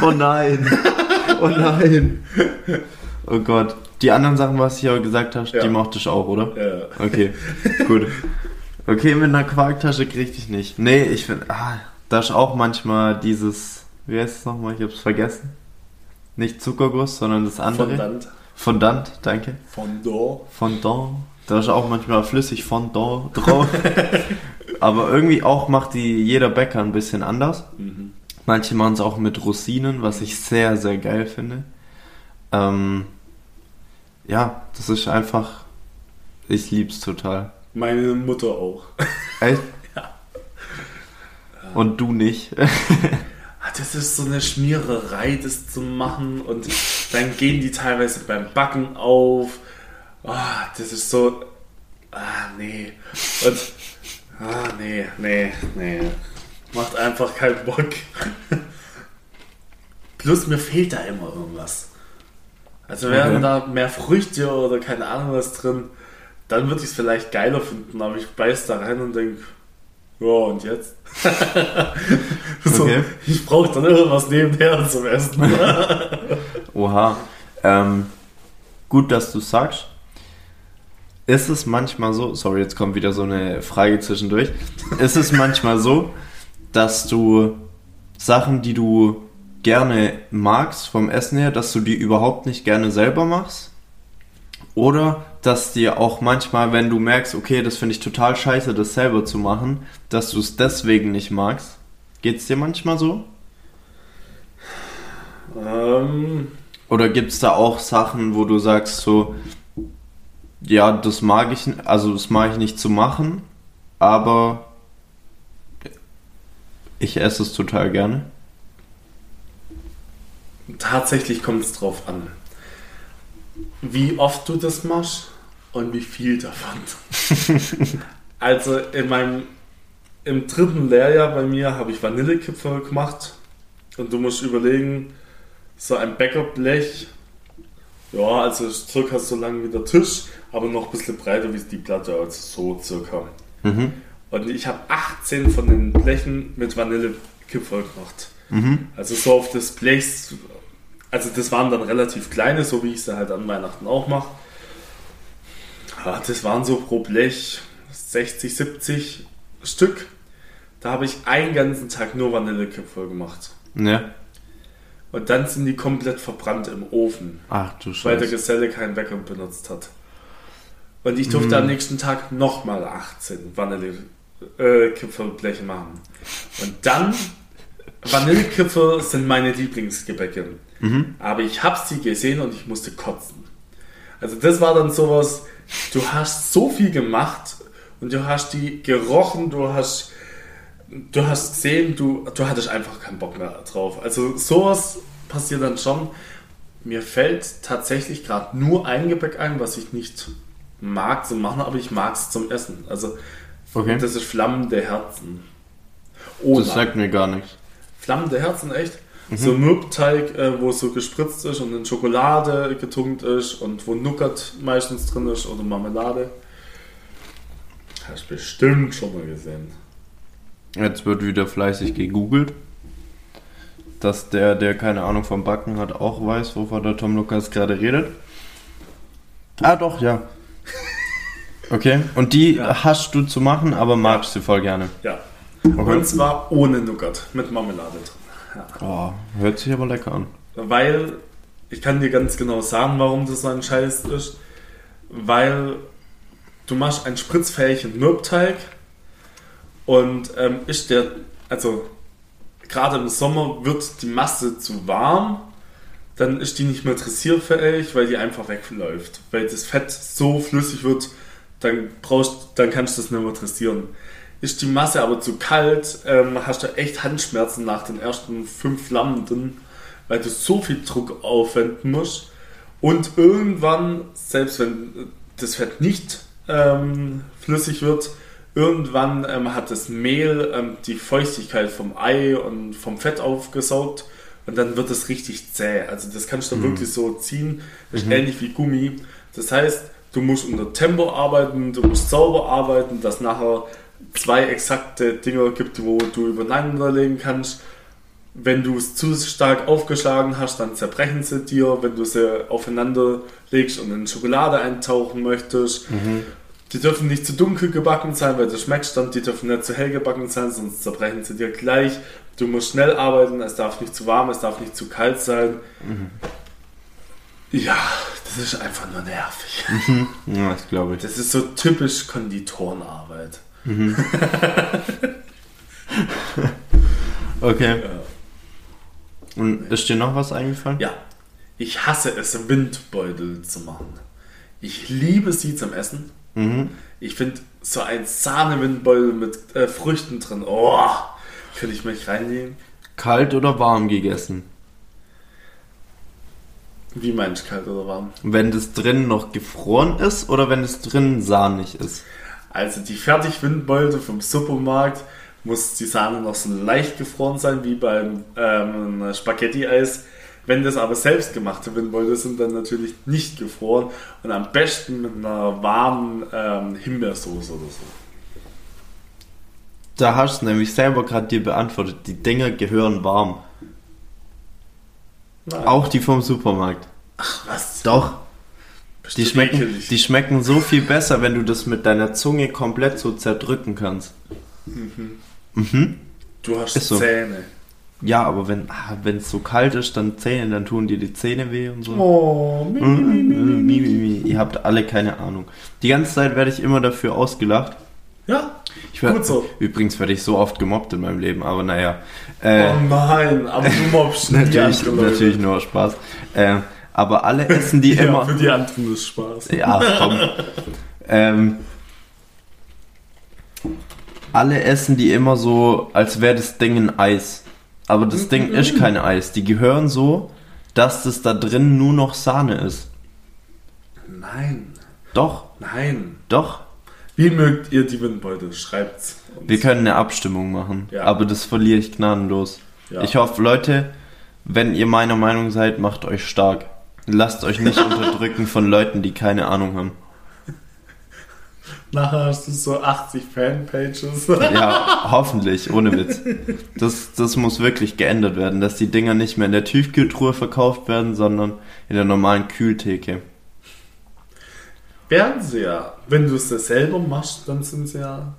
Oh nein. Oh nein. Oh Gott. Die anderen Sachen, was ich aber gesagt hast, ja. die mochte ich auch, oder? Ja. Okay, gut. Okay, mit einer Quarktasche krieg ich nicht. Nee, ich finde, ah, da ist auch manchmal dieses, wie heißt es nochmal? Ich hab's vergessen. Nicht Zuckerguss, sondern das andere. Fondant. Fondant, danke. Fondant. Fondant. Da ist auch manchmal flüssig Fondant [laughs] drauf. Aber irgendwie auch macht die jeder Bäcker ein bisschen anders. Mhm. Manche machen es auch mit Rosinen, was ich sehr, sehr geil finde. Ähm, ja, das ist einfach. Ich lieb's total. Meine Mutter auch. Echt? [laughs] Und du nicht. [laughs] Ah, das ist so eine Schmiererei, das zu machen. Und dann gehen die teilweise beim Backen auf. Oh, das ist so. Ah, nee. Und. Ah, nee, nee, nee. Macht einfach keinen Bock. [laughs] Plus mir fehlt da immer irgendwas. Also wären okay. da mehr Früchte oder keine Ahnung was drin, dann würde ich es vielleicht geiler finden, aber ich beiß da rein und denke, ja und jetzt? [laughs] so, okay. Ich brauche dann irgendwas nebenher zum Essen. [laughs] Oha. Ähm, gut, dass du sagst. Ist es manchmal so, sorry, jetzt kommt wieder so eine Frage zwischendurch. Ist es manchmal so, dass du Sachen, die du gerne magst vom Essen her, dass du die überhaupt nicht gerne selber machst? Oder dass dir auch manchmal, wenn du merkst, okay, das finde ich total scheiße, das selber zu machen, dass du es deswegen nicht magst? Geht es dir manchmal so? Ähm. Oder gibt es da auch Sachen, wo du sagst so, ja, das mag ich, also das mag ich nicht zu machen, aber ich esse es total gerne? Tatsächlich kommt es drauf an, wie oft du das machst und wie viel davon. [laughs] also in meinem im dritten Lehrjahr bei mir habe ich Vanillekipferl gemacht und du musst überlegen, so ein Bäckerblech, ja, also circa so lang wie der Tisch, aber noch ein bisschen breiter wie die Platte, also so circa. Mhm. Und ich habe 18 von den Blechen mit Vanillekipferl gemacht. Mhm. Also so auf das Blech also das waren dann relativ kleine, so wie ich sie halt an Weihnachten auch mache. Ja, das waren so pro Blech 60, 70 Stück. Da habe ich einen ganzen Tag nur Vanillekipferl gemacht. Ja. Und dann sind die komplett verbrannt im Ofen. Ach du Scheiße. Weil der Geselle keinen Wecker benutzt hat. Und ich durfte mm. am nächsten Tag nochmal 18 Vanillekipferlbleche machen. Und dann Vanillekipferl sind meine Lieblingsgebäcke. Aber ich habe sie gesehen und ich musste kotzen. Also das war dann sowas, du hast so viel gemacht und du hast die gerochen, du hast, du hast gesehen, du, du hattest einfach keinen Bock mehr drauf. Also sowas passiert dann schon. Mir fällt tatsächlich gerade nur ein Gebäck ein, was ich nicht mag zum Machen, aber ich mag es zum Essen. Also Okay. das ist flammende Herzen. Oh, Das sagt mir gar nichts. flammende Herzen, echt? So Mürbteig, äh, wo so gespritzt ist und in Schokolade getunkt ist und wo Nougat meistens drin ist oder Marmelade. Hast bestimmt schon mal gesehen. Jetzt wird wieder fleißig gegoogelt. Dass der, der keine Ahnung vom Backen hat, auch weiß, wovon der Tom Lukas gerade redet. Ah, doch, ja. Okay, und die Ja. hast du zu machen, aber magst du voll gerne. Ja. Okay. Und zwar ohne Nougat, mit Marmelade drin. Oh, hört sich aber lecker an. Weil, ich kann dir ganz genau sagen, warum das so ein Scheiß ist. Weil du machst ein spritzfähigen Mürbteig und ähm, ist der, also gerade im Sommer wird die Masse zu warm, dann ist die nicht mehr dressierfähig, weil die einfach wegläuft. Weil das Fett so flüssig wird, dann brauchst, dann kannst du das nicht mehr dressieren. Ist die Masse aber zu kalt, ähm, hast du echt Handschmerzen nach den ersten fünf drin, weil du so viel Druck aufwenden musst. Und irgendwann, selbst wenn das Fett nicht ähm, flüssig wird, irgendwann ähm, hat das Mehl ähm, die Feuchtigkeit vom Ei und vom Fett aufgesaugt und dann wird es richtig zäh. Also das kannst du wirklich so ziehen, das ist ähnlich wie Gummi. Das heißt, du musst unter Tempo arbeiten, du musst sauber arbeiten, dass nachher zwei exakte Dinger gibt, wo du übereinander legen kannst. Wenn du es zu stark aufgeschlagen hast, dann zerbrechen sie dir. Wenn du sie aufeinander legst und in Schokolade eintauchen möchtest, die dürfen nicht zu dunkel gebacken sein, weil du schmeckst dann, die dürfen nicht zu hell gebacken sein, sonst zerbrechen sie dir gleich. Du musst schnell arbeiten, es darf nicht zu warm, es darf nicht zu kalt sein. Ja, das ist einfach nur nervig. Ja, das glaube ich. Das ist so typisch Konditorenarbeit. [laughs] Okay. Und ist dir noch was eingefallen? Ja, ich hasse es, Windbeutel zu machen. Ich liebe sie zum Essen. Mhm. Ich finde so ein Sahnewindbeutel mit äh, Früchten drin, oh, könnte ich mich reinnehmen. Kalt oder warm gegessen? Wie meinst du, kalt oder warm? Wenn das drin noch gefroren ist oder wenn es drin sahnig ist? Also die Fertigwindbeutel vom Supermarkt muss die Sahne noch so leicht gefroren sein wie beim ähm, Spaghetti-Eis. Wenn das aber selbstgemachte Windbeutel sind, dann natürlich nicht gefroren und am besten mit einer warmen ähm, Himbeersoße oder so. Da hast du nämlich selber gerade dir beantwortet, die Dinger gehören warm. Nein. Auch die vom Supermarkt. Was? Doch. Die schmecken, ekelig. die schmecken so viel besser, wenn du das mit deiner Zunge komplett so zerdrücken kannst. du hast ist so. Zähne. Ja, aber wenn ah, es so kalt ist, dann Zähne, dann tun dir die Zähne weh und so. Oh, mi, mi, mi, mi. Mi. Ihr habt alle keine Ahnung. Die ganze Zeit werde ich immer dafür ausgelacht. Ja, Ich werd, gut so. Übrigens werde ich so oft gemobbt in meinem Leben, aber naja. Äh, Oh nein, aber du mobst nie [laughs] natürlich, Leute. natürlich nur Spaß. Äh, aber alle essen die [laughs] Ja, immer. für die anderen ist Spaß. Ja, komm. ähm, alle essen die immer so, als wäre das Ding ein Eis. Aber das Ding ist kein Eis. Die gehören so, dass das da drin nur noch Sahne ist. Nein, Doch, nein. doch. Wie mögt ihr die Windbeutel? Schreibt's. uns. Wir können eine Abstimmung machen. Ja. Aber das verliere ich gnadenlos. Ja. Ich hoffe, Leute, wenn ihr meiner Meinung seid, macht euch stark. Lasst euch nicht unterdrücken von Leuten, die keine Ahnung haben. Nachher hast du so 80 Fanpages. Ja, hoffentlich, ohne Witz. Das, das muss wirklich geändert werden, dass die Dinger nicht mehr in der Tiefkühltruhe verkauft werden, sondern in der normalen Kühltheke. Werden sie ja. Wenn du es dir selber machst, dann sind sie ja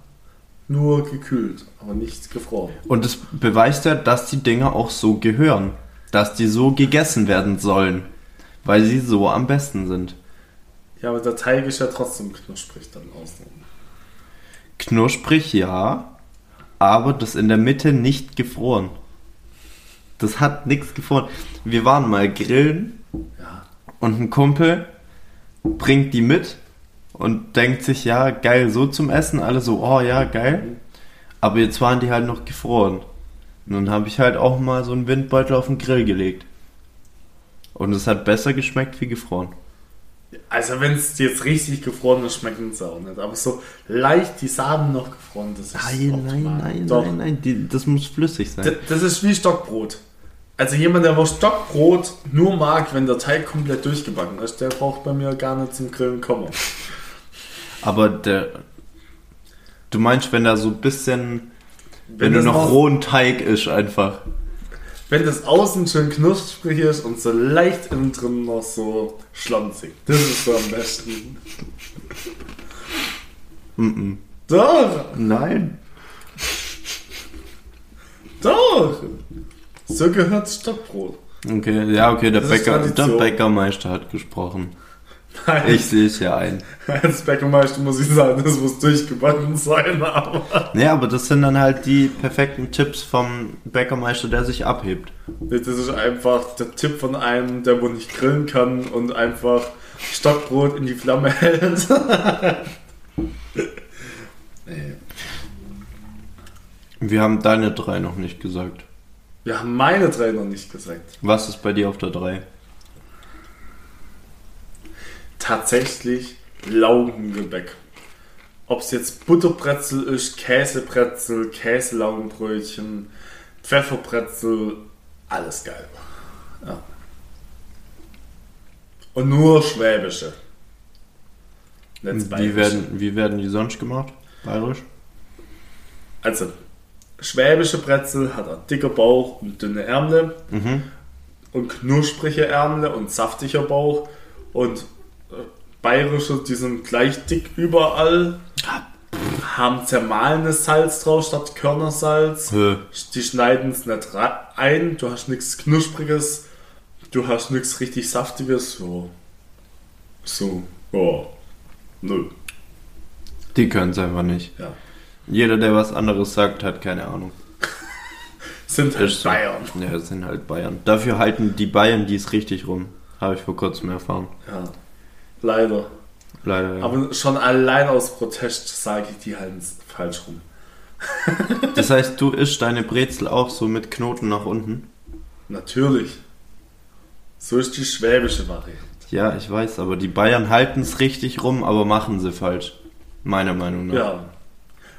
nur gekühlt, aber nicht gefroren. Und das beweist ja, dass die Dinger auch so gehören. Dass die so gegessen werden sollen. Weil sie so am besten sind. Ja, aber der Teig ist ja trotzdem knusprig dann außen. Knusprig, ja. Aber das in der Mitte nicht gefroren. Das hat nichts gefroren. Wir waren mal grillen Ja. und ein Kumpel bringt die mit und denkt sich, ja, geil, so zum Essen. Alle so, oh ja, geil. Aber jetzt waren die halt noch gefroren. Und dann habe ich halt auch mal so einen Windbeutel auf den Grill gelegt. Und es hat besser geschmeckt wie gefroren. Also wenn es jetzt richtig gefroren ist, schmeckt es auch nicht. Aber so leicht die Samen noch gefroren, das ist Nein, nein, optimal. nein, Doch. nein, nein, die, das muss flüssig sein. D- Das ist wie Stockbrot. Also jemand, der wo Stockbrot nur mag, wenn der Teig komplett durchgebacken ist, der braucht bei mir gar nicht zum Grillen kommen. Aber der. Du meinst, wenn da so ein bisschen. Wenn, das du noch noch- rohen Teig ist, einfach. Wenn das außen schön knusprig ist und so leicht innen drin noch so schlonzig. Das ist so am besten. Mm Doch, Nein. doch. So gehört Stockbrot. Okay, ja, okay, der Das Bäcker, der. Bäckermeister hat gesprochen. Nein, Ich sehe es ja ein. als Bäckermeister muss ich sagen, das muss durchgebacken sein, aber Ja, aber das sind dann halt die perfekten Tipps vom Bäckermeister, der sich abhebt. das ist einfach der Tipp von einem, der wohl nicht grillen kann und einfach Stockbrot in die Flamme hält. [laughs] nee. Wir haben deine drei noch nicht gesagt. Wir haben meine drei noch nicht gesagt. Was ist bei dir auf der drei? Tatsächlich Laugengebäck. Ob es jetzt Butterbrezel ist, Käsebrezel, Käselaugenbrötchen, Pfefferbrezel, alles geil. Ja. Und nur schwäbische. Wie werden, wie werden die sonst gemacht? Bayerisch? Also, schwäbische Brezel hat einen dicker Bauch und dünne Ärmel Mhm. und knusprige Ärmel und saftiger Bauch und bayerische, die sind gleich dick überall, haben zermahlenes Salz drauf statt Körnersalz. Hö. Die schneiden es nicht ein, du hast nichts Knuspriges, du hast nichts richtig Saftiges, so. So, ja. Null. Die können es einfach nicht. Ja. Jeder, der was anderes sagt, hat keine Ahnung. [laughs] Sind halt so. Bayern. Ja, sind halt Bayern. Dafür halten die Bayern dies richtig rum. Habe ich vor kurzem erfahren. Ja. Leider. Leider. Ja. Aber schon allein aus Protest sage ich, die halten es falsch rum. [laughs] Das heißt, du isst deine Brezel auch so mit Knoten nach unten? Natürlich. So ist die schwäbische Variante. Ja, ich weiß, aber die Bayern halten es richtig rum, aber machen sie falsch. Meiner Meinung nach. Ja.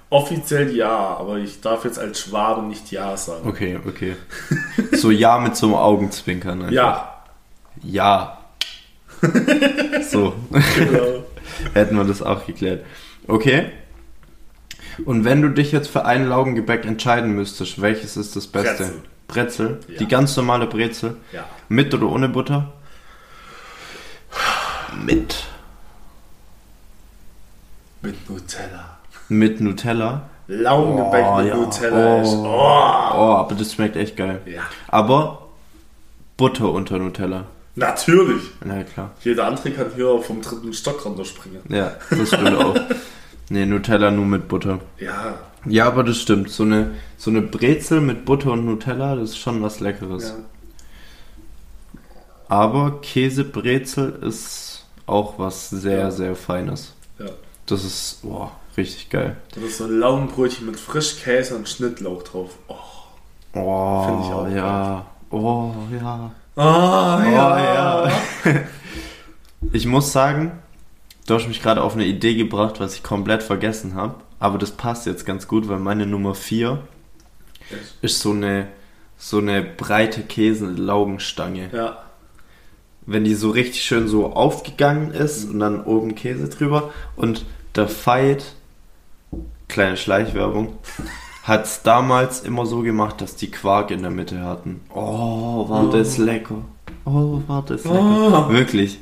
Offiziell ja, aber ich darf jetzt als Schwabe nicht ja sagen. Okay, okay. [laughs] So ja mit so einem Augenzwinkern. einfach. Ja. Ja. [laughs] So. Genau. Hätten wir das auch geklärt. Okay. Und wenn du dich jetzt für ein Laugengebäck entscheiden müsstest, welches ist das Beste? Brezel. Brezel? Ja. Die ganz normale Brezel? ja. Mit oder ohne Butter? Mit. Mit Nutella. Mit Nutella? Laugengebäck Oh, mit ja. Nutella ist. Oh. Oh. Oh, aber das schmeckt echt geil. Ja. Aber Butter unter Nutella. Natürlich. Na klar. Jeder andere kann hier vom dritten Stock runterspringen. Ja, das stimmt auch. [laughs] Nee, Nutella nur mit Butter. Ja. Ja, aber das stimmt. So eine, so eine Brezel mit Butter und Nutella, das ist schon was Leckeres. ja. Aber Käsebrezel ist auch was sehr, Ja. sehr Feines. ja. Das ist, boah, richtig geil. Das ist so ein Laugenbrötchen mit Frischkäse und Schnittlauch drauf. Oh. Oh, Find ich auch ja. Oh, ja. Ah, Oh, ja. [laughs] Ich muss sagen, du hast mich gerade auf eine Idee gebracht, was ich komplett vergessen habe. Aber das passt jetzt ganz gut, weil meine Nummer 4 ist so eine, so eine breite Käse-Laugenstange. Ja. Wenn die so richtig schön so aufgegangen ist und dann oben Käse drüber und der Fight, kleine Schleichwerbung, hat es damals immer so gemacht, dass die Quark in der Mitte hatten. Oh, war das lecker. Oh, war das lecker. Oh. Wirklich.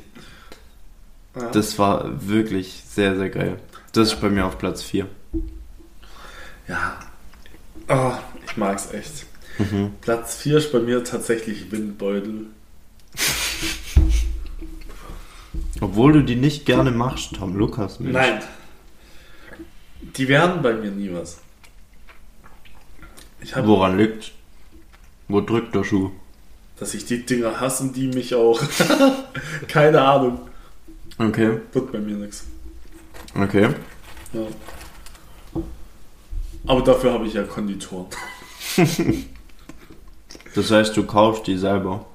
ja. Das war wirklich sehr, sehr geil. Das ist bei mir auf Platz 4. Ja. Oh, ich mag's echt. Mhm. Platz 4 ist bei mir tatsächlich Windbeutel. [laughs] Obwohl du die nicht gerne machst, Tom Lukas. Mensch. Nein. Die werden bei mir nie was. Habe Woran liegt? Wo drückt der Schuh? Dass ich die Dinger hasse und die mich auch. [laughs] Keine Ahnung. Okay, Wird bei mir nichts. okay. Ja. Aber dafür habe ich ja Konditoren. [laughs] Das heißt, du kaufst die selber.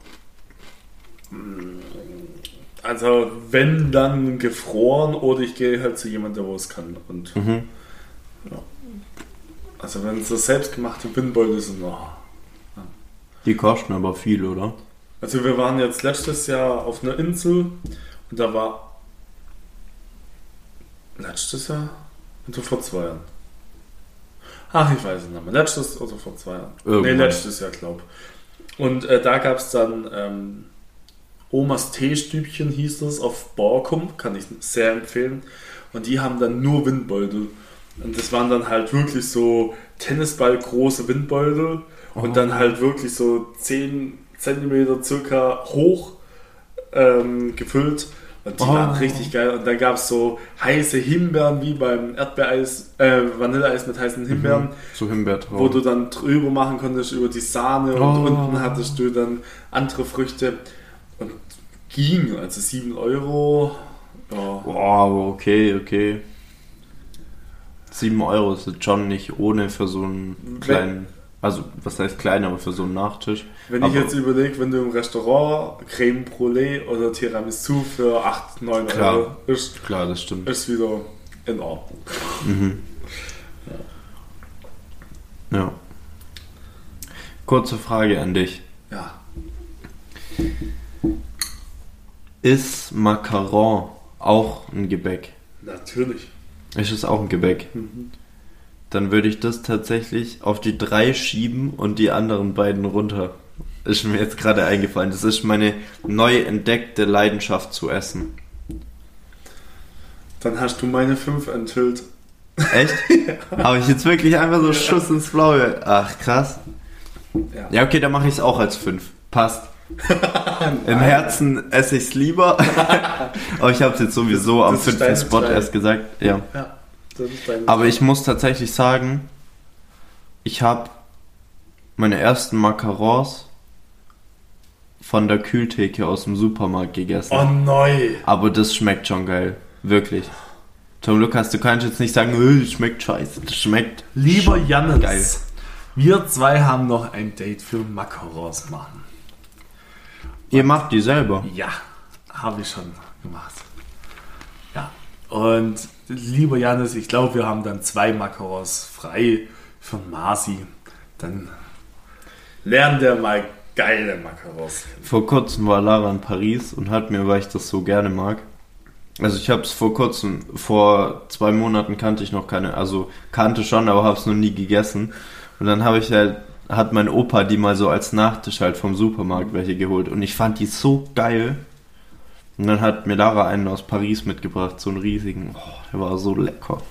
Also, wenn dann gefroren oder ich gehe halt zu jemandem, der wo es kann. Und Mhm. Also, wenn es das selbstgemachte Windbeutel sind, oh. Die kosten aber viel, oder? Also, wir waren jetzt letztes Jahr auf einer Insel und da war. Letztes Jahr? Oder vor zwei Jahren? Ach, ich weiß es nicht mehr. Letztes oder vor zwei Jahren? Irgendwann. Nee, letztes Jahr, glaube Und äh, da gab es dann ähm, Omas Teestübchen, hieß es, auf Borkum. Kann ich sehr empfehlen. Und die haben dann nur Windbeutel. Und das waren dann halt wirklich so Tennisball große Windbeutel. Und dann halt wirklich so 10 Zentimeter circa hoch ähm, gefüllt. Und die Oh. waren richtig geil. Und dann gab es so heiße Himbeeren wie beim Erdbeereis, äh, Vanilleeis mit heißen Himbeeren So Himbeertraum. wo du dann drüber machen konntest über die Sahne und Oh. unten hattest du dann andere Früchte und ging, also 7 Euro. Ja. Wow, okay, okay. 7 Euro ist jetzt schon nicht ohne für so einen kleinen, also was heißt klein, aber für so einen Nachtisch. Wenn ich Aber- jetzt überlege, wenn du im Restaurant Creme Brûlée oder Tiramisu für 8, 9 Klar. Euro ist, Klar, das stimmt. ist wieder in Ordnung. Mhm. Ja. Kurze Frage an dich. Ja. Ist Macaron auch ein Gebäck? Natürlich. Ist es auch ein Gebäck? Dann würde ich das tatsächlich auf die drei schieben und die anderen beiden runter. Ist mir jetzt gerade eingefallen. Das ist meine neu entdeckte Leidenschaft zu essen. Dann hast du meine 5 enthüllt. Echt? [laughs] Habe ich jetzt wirklich einfach so Schuss ins Blaue? Ach, krass. Ja. Ja, okay, dann mache ich es auch als 5. Passt. Im Herzen esse ich es lieber. [laughs] Aber ich habe es jetzt sowieso am Das fünften Spot drei. erst gesagt. Ja. ja. Aber ich muss tatsächlich sagen, ich habe meine ersten Macarons von der Kühltheke aus dem Supermarkt gegessen. Oh, neu. Aber das schmeckt schon geil. Wirklich. Tom Lukas, du kannst jetzt nicht sagen, "Äh, das schmeckt scheiße. Das schmeckt. Lieber Jannes, Geil. wir zwei haben noch ein Date für Macarons machen. Ihr macht die selber. Ja, habe ich schon gemacht. Ja, und lieber Janis, ich glaube, wir haben dann zwei Macarons frei für Masi. Dann lernt der mal geile Macarons. Vor kurzem war Lara in Paris und hat mir, weil ich das so gerne mag. Also ich habe es vor kurzem, vor zwei Monaten kannte ich noch keine, also kannte schon, aber habe es noch nie gegessen. Und dann habe ich halt, hat mein Opa die mal so als Nachtisch halt vom Supermarkt welche geholt und ich fand die so geil. Und dann hat mir Lara einen aus Paris mitgebracht, so einen riesigen. Oh, der war so lecker.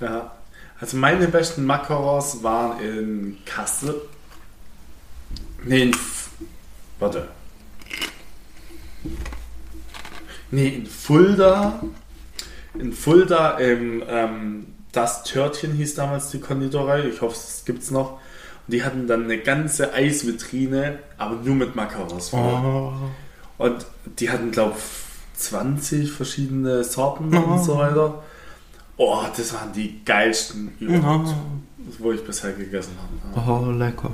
Ja, also meine besten Macarons waren in Kassel. Nee, in. F Warte. Nee, in Fulda. In Fulda im. Ähm, das Törtchen hieß damals die Konditorei. Ich hoffe, es gibt's noch. Und die hatten dann eine ganze Eisvitrine, aber nur mit Macarons. voll. Oh. Und die hatten, glaube ich, 20 verschiedene Sorten Oh. und so weiter. Oh, das waren die geilsten überhaupt, Oh, wo ich bisher gegessen habe. Ja. oh, lecker.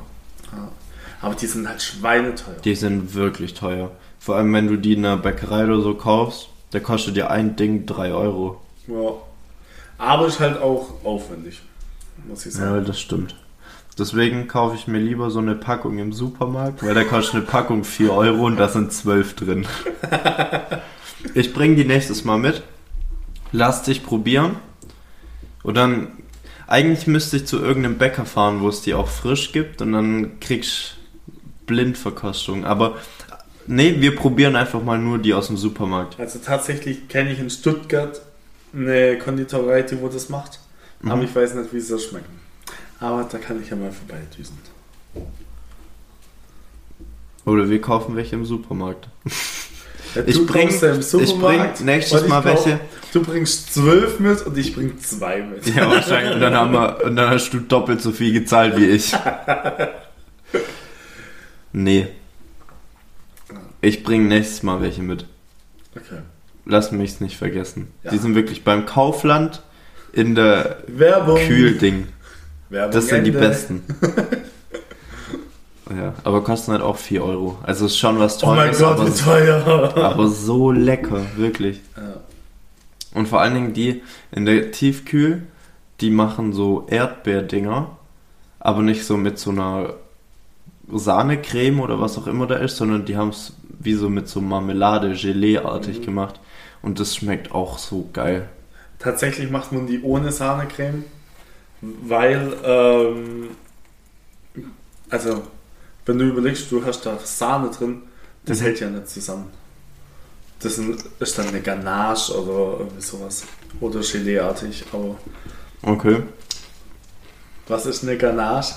Aber die sind halt schweineteuer. Die sind wirklich teuer. Vor allem, wenn du die in einer Bäckerei oder so kaufst, da kostet dir ein Ding 3 Euro. Ja. Aber ist halt auch aufwendig, muss ich Ja, sagen. das stimmt. Deswegen kaufe ich mir lieber so eine Packung im Supermarkt, weil da kostet eine Packung 4 Euro und da sind 12 drin. [laughs] Ich bringe die nächstes Mal mit. Lass dich probieren. Und dann, eigentlich müsste ich zu irgendeinem Bäcker fahren, wo es die auch frisch gibt und dann kriegst Blindverkostung. Aber nee, wir probieren einfach mal nur die aus dem Supermarkt. Also tatsächlich kenne ich in Stuttgart eine Konditorei, die wo das macht. Mhm. Aber ich weiß nicht, wie sie das schmecken. Aber da kann ich ja mal vorbeidüsen. Oder wir kaufen welche im Supermarkt. Ja, Ich du bring- nächstes Mal welche. Du bringst zwölf mit und ich bring zwei mit. Ja, wahrscheinlich. Und dann, haben wir, und dann hast du doppelt so viel gezahlt wie ich. [laughs] Nee. Ich bringe nächstes Mal welche mit. Okay. Lass mich's nicht vergessen. Ja. Die sind wirklich beim Kaufland in der Werbung. Kühlding. Werbung Das sind die Ende. besten. [laughs] ja, aber kosten halt auch 4 Euro. Also ist schon was Oh mein Teures, Gott, wie aber, teuer. aber so lecker, wirklich. Ja. Und vor allen Dingen die in der Tiefkühl, die machen so Erdbeerdinger, aber nicht so mit so einer Sahnecreme oder was auch immer da ist, sondern die haben es wie so mit so Marmelade, Gelee-artig Mhm. gemacht. Und das schmeckt auch so geil. Tatsächlich macht man die ohne Sahnecreme, weil, ähm, also, wenn du überlegst, du hast da Sahne drin, das Mhm. hält ja nicht zusammen. Das ist dann eine Ganache oder irgendwie sowas. Oder Geleeartig, aber Okay. was ist eine Ganache?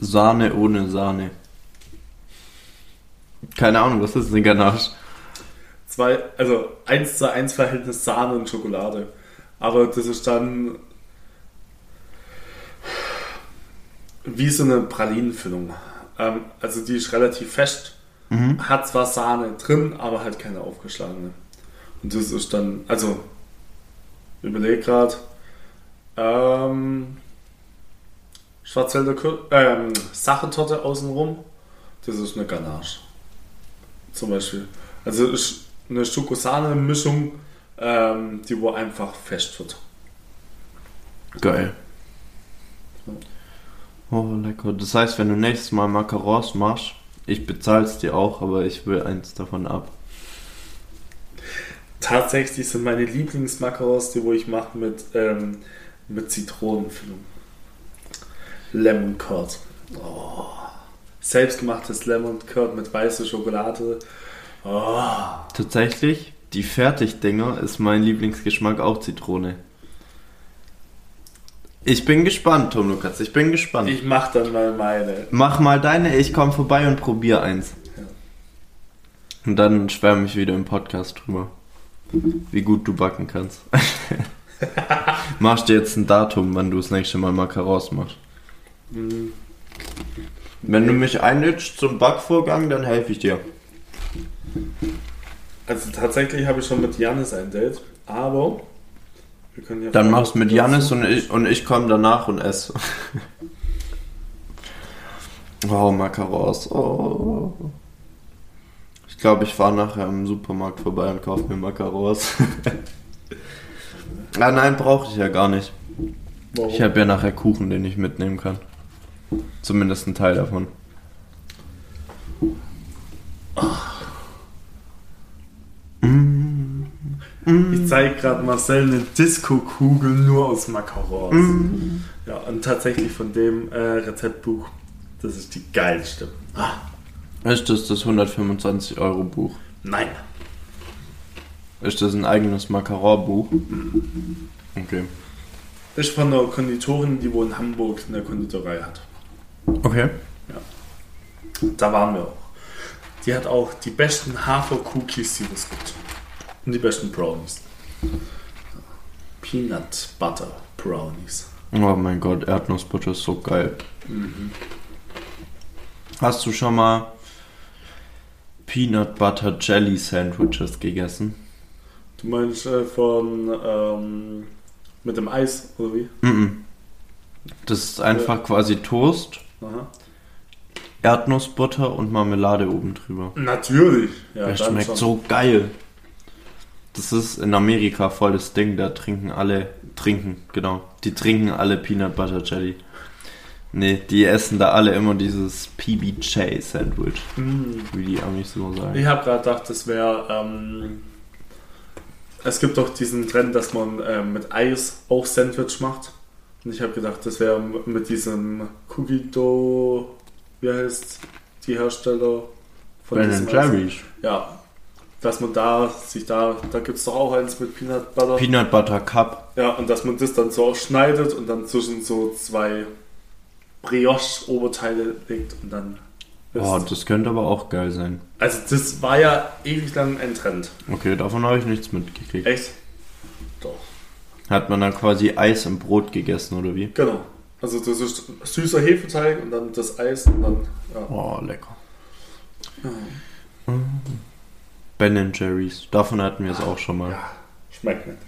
Sahne ohne Sahne. Keine Ahnung, was ist eine Ganache? Zwei, also 1 zu 1 Verhältnis Sahne und Schokolade. Aber das ist dann wie so eine Pralinenfüllung. Ähm, also die ist relativ fest, Mhm. hat zwar Sahne drin, aber halt keine aufgeschlagene. Und das ist dann, also überleg gerade, ähm, Schwarzwälder ähm, Sachertorte außenrum, das ist eine Ganache. Zum Beispiel. Also ist eine Schoko-Sahne-Mischung, ähm, die wo einfach fest wird. Geil. Oh, lecker. Das heißt, wenn du nächstes Mal Macarons machst, ich bezahl's dir auch, aber ich will eins davon ab. Tatsächlich sind meine Lieblingsmacarons, die wo ich mache mit, ähm, mit Zitronenfüllung. Lemon Curd. Oh. Selbstgemachtes Lemon Curd mit weißer Schokolade. Oh. Tatsächlich, die Fertigdinger ist mein Lieblingsgeschmack auch Zitrone. Ich bin gespannt, Tom Lukas, ich bin gespannt. Ich mach dann mal meine. Mach mal deine, ich komm vorbei und probier eins. Ja. Und dann schwärme ich wieder im Podcast drüber, wie gut du backen kannst. [laughs] Machst dir jetzt ein Datum, wann du das nächste Mal Macarons machst. Mm, Wenn du mich einlädst zum Backvorgang, dann helfe ich dir. Also tatsächlich habe ich schon mit Janis ein Date, aber wir können ja Dann machst du mit Janis und ich, und ich komme danach und esse. Oh, Macarons. Oh. Ich glaube, ich fahre nachher im Supermarkt vorbei und kaufe mir Macarons. [laughs] ah, nein, brauche ich ja gar nicht. Warum? Ich habe ja nachher Kuchen, den ich mitnehmen kann. Zumindest ein Teil davon. Ich zeige gerade Marcel eine Disco-Kugel nur aus Macarons. Mm. Ja, und tatsächlich von dem äh, Rezeptbuch, das ist die geilste. Ah, Ist das das 125 Euro Buch? nein. Ist das ein eigenes Macaron-Buch? Okay. Das ist von einer Konditorin, die wohl in Hamburg eine Konditorei hat. Okay. Da waren wir auch. Die hat auch die besten Hafer-Cookies, die es gibt. Und die besten Brownies. Peanut Butter Brownies. Oh mein Gott, Erdnussbutter ist so geil. Hast du schon mal Peanut Butter Jelly Sandwiches gegessen? Du meinst äh, von ähm, mit dem Eis, oder wie? Mhm. Das ist einfach quasi Toast, Aha. Erdnussbutter und Marmelade oben drüber. Natürlich. Ja, dann schmeckt schon. so geil. Das ist in Amerika voll das Ding, da trinken alle, trinken, genau. Die trinken alle Peanut Butter Jelly. Nee, die essen da alle immer dieses PBJ Sandwich, Mm. wie die Amis so sagen. Ich habe gerade gedacht, das wäre. Ähm, es gibt doch diesen Trend, dass man ähm, mit Eis auch Sandwich macht. Und ich habe gedacht, das wäre mit diesem Cookie Dough, wie heißt die Hersteller von Ben diesem? Jerry's. Ja, dass man da sich da, da gibt es doch auch eins mit Peanut Butter. Peanut Butter Cup. ja, und dass man das dann so schneidet und dann zwischen so zwei Brioche-Oberteile legt und dann. Oh, isst. das könnte aber auch geil sein. also, das war ja ewig lang ein Trend. Okay, davon habe ich nichts mitgekriegt. Echt? Doch. Hat man dann quasi Eis im Brot gegessen oder wie? Genau. Also das ist süßer Hefeteig und dann das Eis und dann. Ja. Oh, lecker. Ben Jerry's. Davon hatten wir es auch schon mal. ja, schmeckt nicht.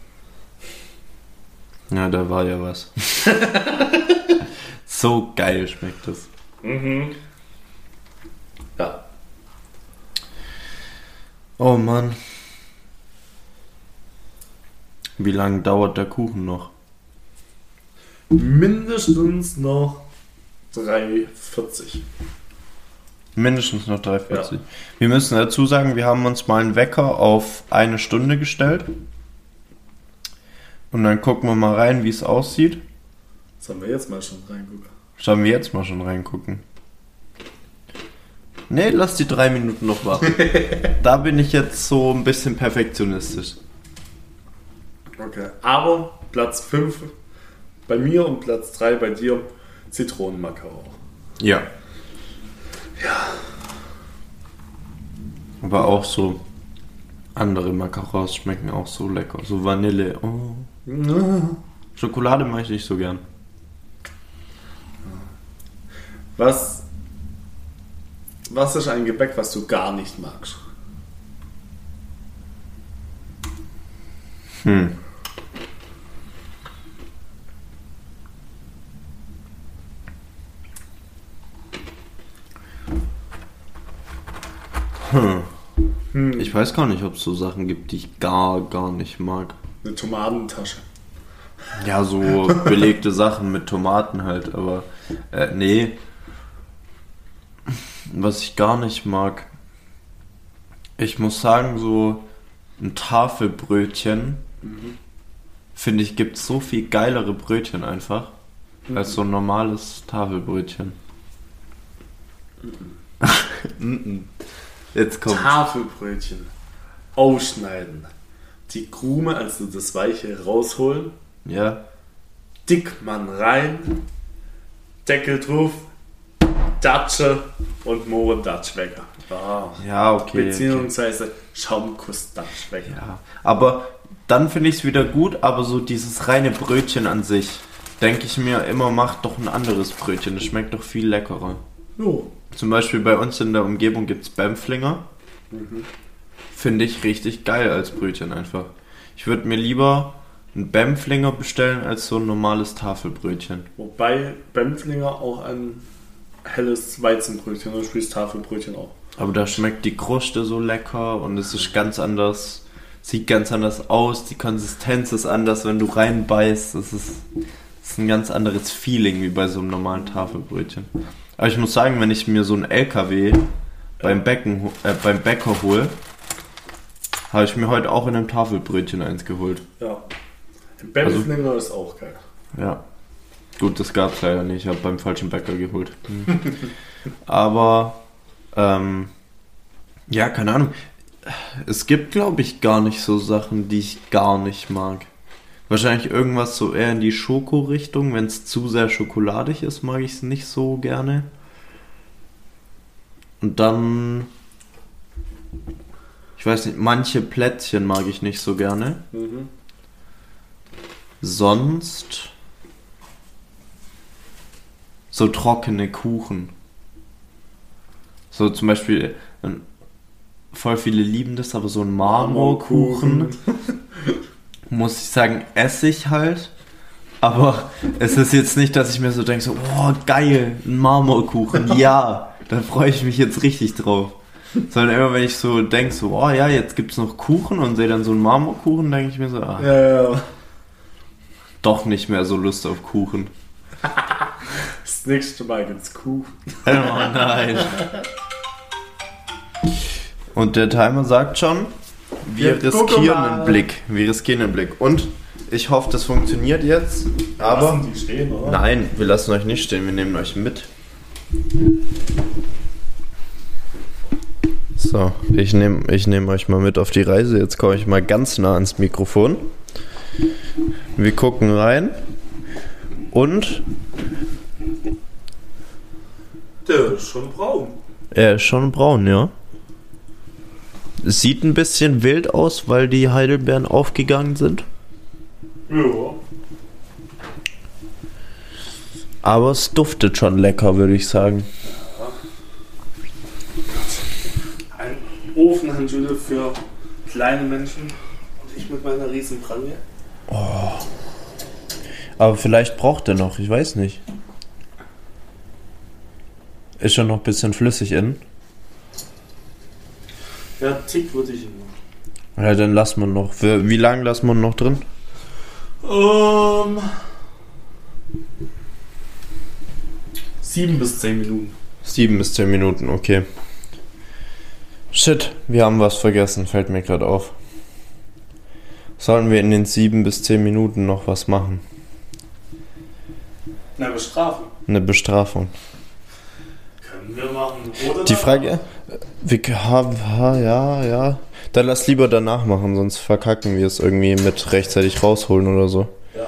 Ja, da war ja was. [laughs] so geil schmeckt das. Mhm. Ja. Oh Mann. Wie lange dauert der Kuchen noch? Mindestens noch 3,40. Mindestens noch 3,40. Wir müssen dazu sagen, wir haben uns mal einen Wecker auf eine Stunde gestellt. Und dann gucken wir mal rein, wie es aussieht. Sollen wir jetzt mal schon reingucken? Schauen wir jetzt mal schon reingucken. Nee, lass die drei Minuten noch warten. [laughs] da bin ich jetzt so ein bisschen perfektionistisch. Okay. Aber Platz 5 bei mir und Platz 3 bei dir Zitronenmakao. Ja. Ja. Aber auch so andere Macarons schmecken auch so lecker. So Vanille. Oh. [laughs] Schokolade mache ich nicht so gern. Was, was ist ein Gebäck, was du gar nicht magst? Hm. Hm. Hm, Ich weiß gar nicht, ob es so Sachen gibt, die ich gar, gar nicht mag. eine Tomatentasche. Ja, so belegte Sachen mit Tomaten halt, aber äh, nee. Was ich gar nicht mag, ich muss sagen, so ein Tafelbrötchen, finde ich, gibt so viel geilere Brötchen einfach, als so ein normales Tafelbrötchen. Mhm. [laughs] Jetzt kommt. Tafelbrötchen. Ausschneiden. Die Krume, also das Weiche, rausholen. Ja, Dickmann rein. Deckel drauf. Datsche und Mohren Datschwecker. Ah. ja, okay. okay. Beziehungsweise Schaumkuss Datschwecker. Ja, aber dann finde ich es wieder gut, aber so dieses reine Brötchen an sich, denke ich mir immer, macht doch ein anderes Brötchen. Das schmeckt doch viel leckerer. Jo. Zum Beispiel bei uns in der Umgebung gibt es Bämflinger. Finde ich richtig geil als Brötchen einfach. Ich würde mir lieber einen Bämflinger bestellen als so ein normales Tafelbrötchen. Wobei Bämflinger auch ein helles Weizenbrötchen, du spielst Tafelbrötchen auch. Aber da schmeckt die Kruste so lecker und es ist ganz anders, sieht ganz anders aus, die Konsistenz ist anders, wenn du reinbeißt. Das ist, das ist ein ganz anderes Feeling wie bei so einem normalen Tafelbrötchen. Aber ich muss sagen, wenn ich mir so einen LKW beim, Becken, äh, beim Bäcker hole, habe ich mir heute auch in einem Tafelbrötchen eins geholt. Ja. Bämflinger ist auch geil. Ja. Gut, das gab's leider nicht. Ich habe beim falschen Bäcker geholt. [laughs] Aber, ähm, ja, keine Ahnung. Es gibt, glaube ich, gar nicht so Sachen, die ich gar nicht mag. Wahrscheinlich irgendwas so eher in die Schoko-Richtung. Wenn es zu sehr schokoladig ist, mag ich es nicht so gerne. Und dann, ich weiß nicht, manche Plätzchen mag ich nicht so gerne. Mhm. Sonst so trockene Kuchen. So zum Beispiel, ähm, voll viele lieben das, aber so ein Marmorkuchen, [laughs] muss ich sagen, esse ich halt. Aber es ist jetzt nicht, dass ich mir so denke, so, oh geil, ein Marmorkuchen, [laughs] ja, da freue ich mich jetzt richtig drauf. Sondern immer, wenn ich so denke, so, oh ja, jetzt gibt es noch Kuchen und sehe dann so einen Marmorkuchen, denke ich mir so, ah, Ja, ja, ja. doch nicht mehr so Lust auf Kuchen. [laughs] Das nächste Mal gibt's Kuchen. Oh nein. [laughs] Und der Timer sagt schon, wir Ja, riskieren einen Blick. Wir riskieren einen Blick. Und ich hoffe, das funktioniert jetzt. Aber Lassen die stehen, oder? nein, wir lassen euch nicht stehen, wir nehmen euch mit. So, ich nehme ich nehm euch mal mit auf die Reise. Jetzt komme ich mal ganz nah ans Mikrofon. Wir gucken rein. Und Der ist schon braun. Er ist schon braun, ja. Sieht ein bisschen wild aus, weil die Heidelbeeren aufgegangen sind. Ja. Aber es duftet schon lecker, würde ich sagen. Ein Ofenhandschuhe für kleine Menschen und ich mit meiner riesen Prange. Aber vielleicht braucht er noch, ich weiß nicht. Ist schon noch ein bisschen flüssig in. Ja, Tick würde ich ihn. Ja, dann lassen wir noch. Für, wie lange lassen wir noch drin? Ähm. Sieben bis zehn Minuten. Sieben bis zehn Minuten, okay. Shit, wir haben was vergessen, fällt mir gerade auf. Sollen wir in den sieben bis zehn Minuten noch was machen? Na, bestrafen. Eine Bestrafung. Können wir machen. Oder Die. Frage, wir, ha, ha, ja, ja. Dann lass lieber danach machen, sonst verkacken wir es irgendwie mit rechtzeitig rausholen oder so. Ja.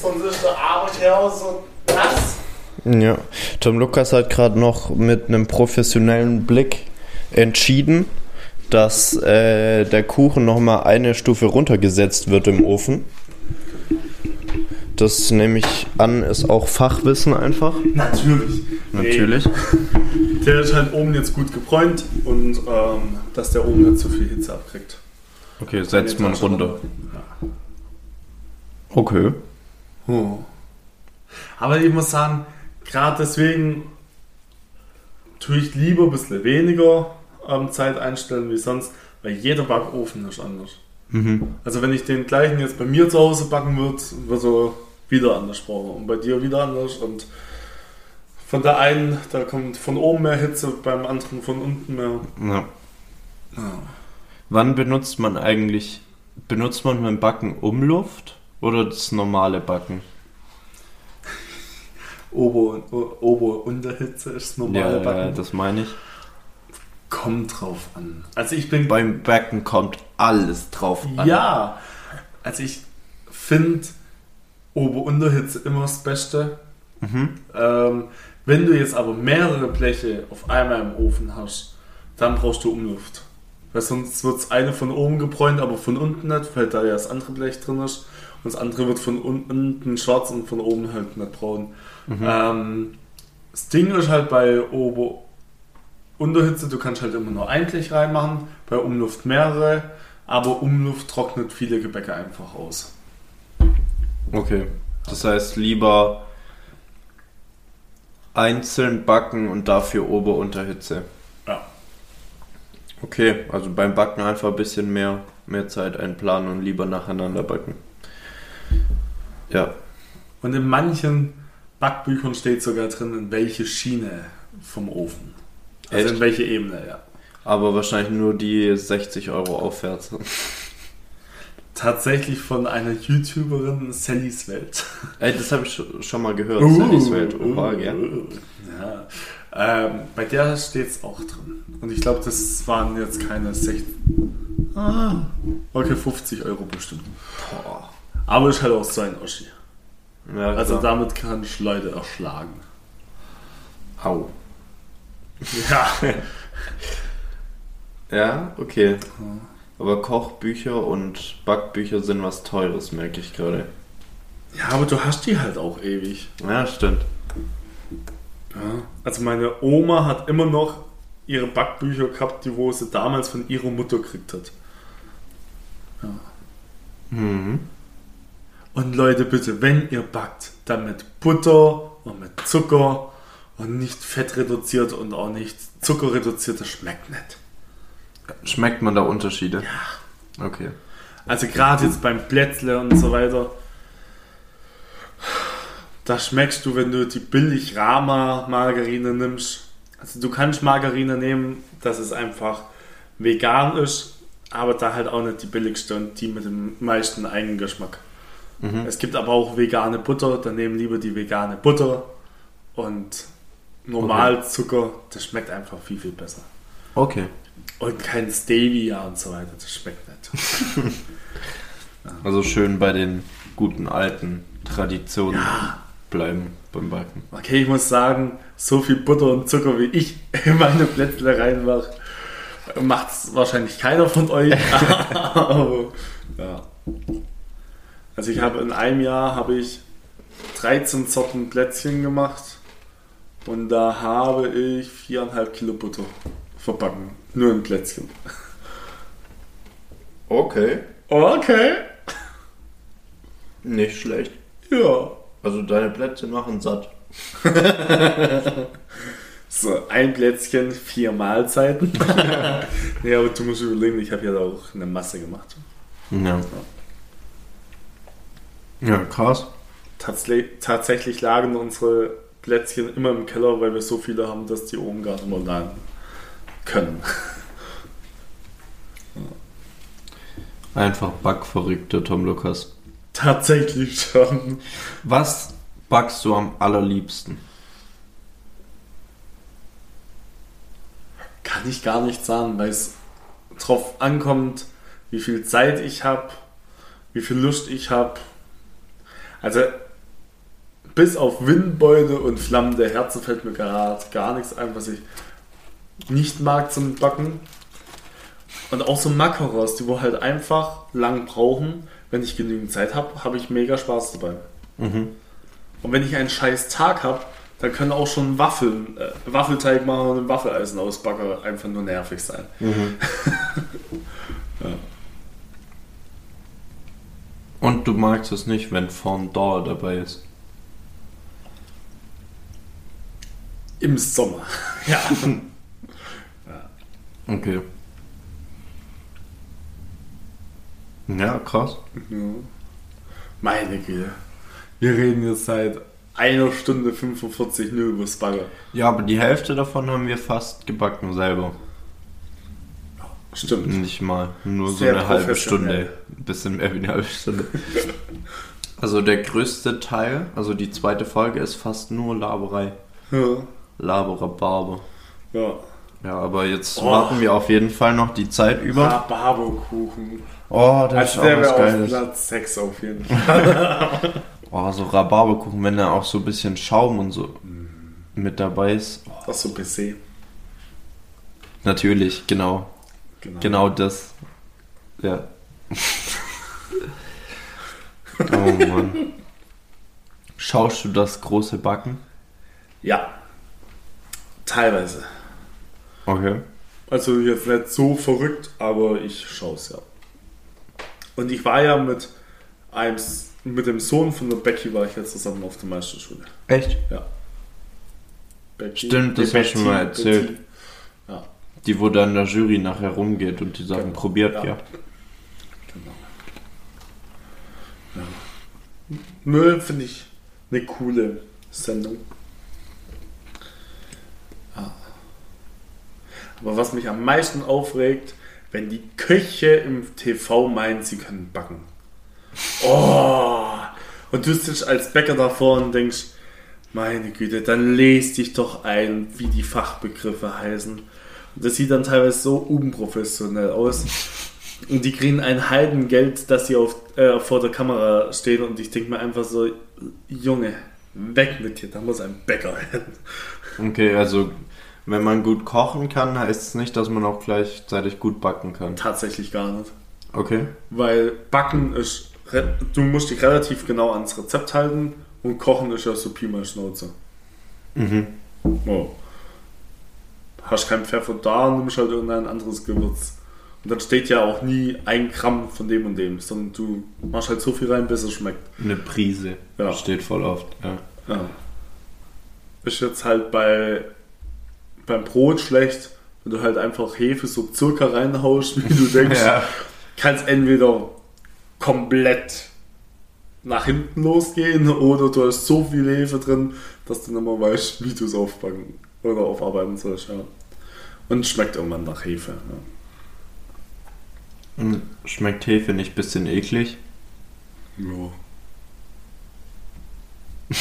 Sonst ist der Arbeit her so nass. Ja. Tom Lukas hat gerade noch mit einem professionellen Blick entschieden, dass äh, der Kuchen nochmal eine Stufe runtergesetzt wird im Ofen. Das nehme ich an, ist auch Fachwissen einfach. Natürlich. Natürlich. Nee, der ist halt oben jetzt gut gebräunt und ähm, dass der oben nicht zu viel Hitze abkriegt. Okay, setzt man runter. Ja. Okay. Oh. Aber ich muss sagen, gerade deswegen tue ich lieber ein bisschen weniger ähm, Zeit einstellen wie sonst, weil jeder Backofen ist anders. Mhm. Also wenn ich den gleichen jetzt bei mir zu Hause backen würde, wird er wieder anders brauchen und bei dir wieder anders und von der einen, da kommt von oben mehr Hitze, beim anderen von unten mehr. Ja. Ja. Wann benutzt man eigentlich, benutzt man beim Backen Umluft oder das normale Backen? [laughs] Ober- und Ober- und Unterhitze ist das normale ja, Backen. das meine ich. Kommt drauf an. Also ich bin Beim Backen kommt alles drauf an. Ja, also ich finde Ober-Unterhitze immer das Beste. Mhm. Ähm, wenn du jetzt aber mehrere Bleche auf einmal im Ofen hast, dann brauchst du Umluft. Weil sonst wird das eine von oben gebräunt, aber von unten nicht, weil da ja das andere Blech drin ist. Und das andere wird von unten schwarz und von oben halt nicht braun. Ähm, das Ding ist halt bei Ober- Unterhitze, du kannst halt immer nur ein Blech reinmachen, bei Umluft mehrere, aber Umluft trocknet viele Gebäcke einfach aus. Okay. Das heißt, lieber einzeln backen und dafür Ober-Unterhitze. Ja. Okay, also beim Backen einfach ein bisschen mehr, mehr Zeit einplanen und lieber nacheinander backen. Ja. Und in manchen Backbüchern steht sogar drin, in welche Schiene vom Ofen. Also Echt? in welche Ebene, ja. Aber wahrscheinlich nur die 60 Euro aufwärts. Tatsächlich von einer YouTuberin, Sallys Welt. [laughs] Ey, das habe ich schon- mal gehört. Uh, Sallys Welt. Opa, gern. Ja. Ähm, bei der steht es auch drin. Und ich glaube, das waren jetzt keine 60. Ah, okay, 50 Euro bestimmt. Boah. Aber ist halt auch so ein Oschi. Ja, Also damit kann ich Leute erschlagen. Au. Ja. [laughs] Ja, okay. Aber Kochbücher und Backbücher sind was Teures, merke ich gerade. ja, aber du hast die halt auch ewig. Ja, stimmt. Ja. Also meine Oma hat immer noch ihre Backbücher gehabt, die wo sie damals von ihrer Mutter gekriegt hat. Mhm. Und Leute, bitte, wenn ihr backt, dann mit Butter und mit Zucker und nicht fettreduziert und auch nicht zuckerreduziert, das schmeckt nicht. Schmeckt man da Unterschiede? Ja. Okay. Also gerade jetzt beim Plätzle und so weiter, da schmeckst du, wenn du die billig Rama Margarine nimmst. Also du kannst Margarine nehmen, dass es einfach vegan ist, aber da halt auch nicht die billigste und die mit dem meisten Eigengeschmack. Mhm. Es gibt aber auch vegane Butter, dann nehmen lieber die vegane Butter und Normalzucker, das schmeckt einfach viel, viel besser. Okay. Und kein Stevia und so weiter, das schmeckt nicht. [laughs] Also schön bei den guten alten Traditionen Ja. bleiben beim Backen. Okay, ich muss sagen, so viel Butter und Zucker wie ich [laughs] in meine Plätzle reinmache, macht es wahrscheinlich keiner von euch. [laughs] Ja. Also ich habe in einem Jahr habe ich 13 Sorten Plätzchen gemacht und da habe ich 4,5 Kilo Butter verbacken. Nur ein Plätzchen. Okay. Okay. Nicht schlecht. Ja. Also deine Plätze machen satt. [laughs] So, ein Plätzchen, vier Mahlzeiten. [laughs] ja, aber du musst überlegen, ich habe ja auch eine Masse gemacht. Ja. Ja, krass. Tatsle tatsächlich lagen unsere Plätzchen immer im Keller, weil wir so viele haben, dass die oben gar nicht mehr lagen können. [laughs] Einfach backverrückter Tom Lukas. Tatsächlich schon. Was backst du am allerliebsten? Kann ich gar nicht sagen, weil es drauf ankommt, wie viel Zeit ich habe, wie viel Lust ich habe. Also, bis auf Windbeute und flammende Herzen fällt mir gerade gar nichts ein, was ich nicht mag zum Backen. Und auch so Makaros, die wo halt einfach lang brauchen. Wenn ich genügend Zeit habe, habe ich mega Spaß dabei. Mhm. Und wenn ich einen scheiß Tag habe, dann können auch schon Waffeln, äh, Waffelteig machen und ein Waffeleisen ausbacken einfach nur nervig sein. [laughs] Und du magst es nicht, wenn Fondant dabei ist. Im Sommer. [laughs] Ja. [laughs] Okay. Ja, krass. Meine Güte. Wir reden jetzt seit einer Stunde 45 nur über Bagger. Ja, aber die Hälfte davon haben wir fast gebacken selber. Stimmt. Nicht mal. Nur so Sehr eine halbe. Stunde. Ein bisschen mehr wie eine halbe Stunde. [laughs] Also der größte Teil, also die zweite Folge, ist fast nur Laberei. Ja. Laberer Barber. ja. Ja, aber jetzt Oh. warten wir auf jeden Fall noch die Zeit über. Rhabarberkuchen. Oh, das Als ist auch wäre was wir auf Geiles. Platz 6 auf jeden [laughs] Fall. Oh, so Rhabarberkuchen, wenn da auch so ein bisschen Schaum und so mit dabei ist. Oh, Das so PC. natürlich, genau. Genau. Genau das. Ja. [laughs] oh Mann. Schaust du das große Backen? Ja. Teilweise. Okay. Also jetzt nicht so verrückt, aber ich schaue es ja. Und ich war ja mit einem, mit dem Sohn von der Becky war ich ja zusammen auf der Meisterschule. Echt? Ja. Becky, Stimmt, das hast du schon mal Betty, erzählt. Betty. Ja, Die, wo dann der Jury nachher rumgeht und die Sachen Genau. probiert, Ja. ja. genau. Ja. Müll finde ich eine coole Sendung. Aber was mich am meisten aufregt, wenn die Köche im TV meinen, sie können backen. Oh! Und du sitzt als Bäcker davor und denkst, meine Güte, dann lest dich doch ein, wie die Fachbegriffe heißen. Und das sieht dann teilweise so unprofessionell aus. Und die kriegen ein Heidengeld, dass sie auf, äh, vor der Kamera stehen und ich denke mir einfach so, Junge, weg mit dir, da muss ein Bäcker hin. Okay, also wenn man gut kochen kann, heißt es nicht, dass man auch gleichzeitig gut backen kann. Tatsächlich gar nicht. Okay. Weil Backen ist, du musst dich relativ genau ans Rezept halten und Kochen ist ja so Pi mal Schnauze. Mhm. Oh. Hast kein Pfeffer da, nimmst halt irgendein anderes Gewürz. Und dann steht ja auch nie ein Gramm von dem und dem, sondern du machst halt so viel rein, bis es schmeckt. Eine Prise. Ja. Steht voll oft. Ja. Ja. Ist jetzt halt bei beim Brot schlecht, wenn du halt einfach Hefe so circa reinhaust, [laughs] wie du denkst, Ja. kannst entweder komplett nach hinten losgehen oder du hast so viel Hefe drin, dass du nicht mehr weißt, wie du es aufbacken oder aufarbeiten sollst. Ja. Und schmeckt irgendwann nach Hefe. Ja. Schmeckt Hefe nicht ein bisschen eklig? Ja. [laughs]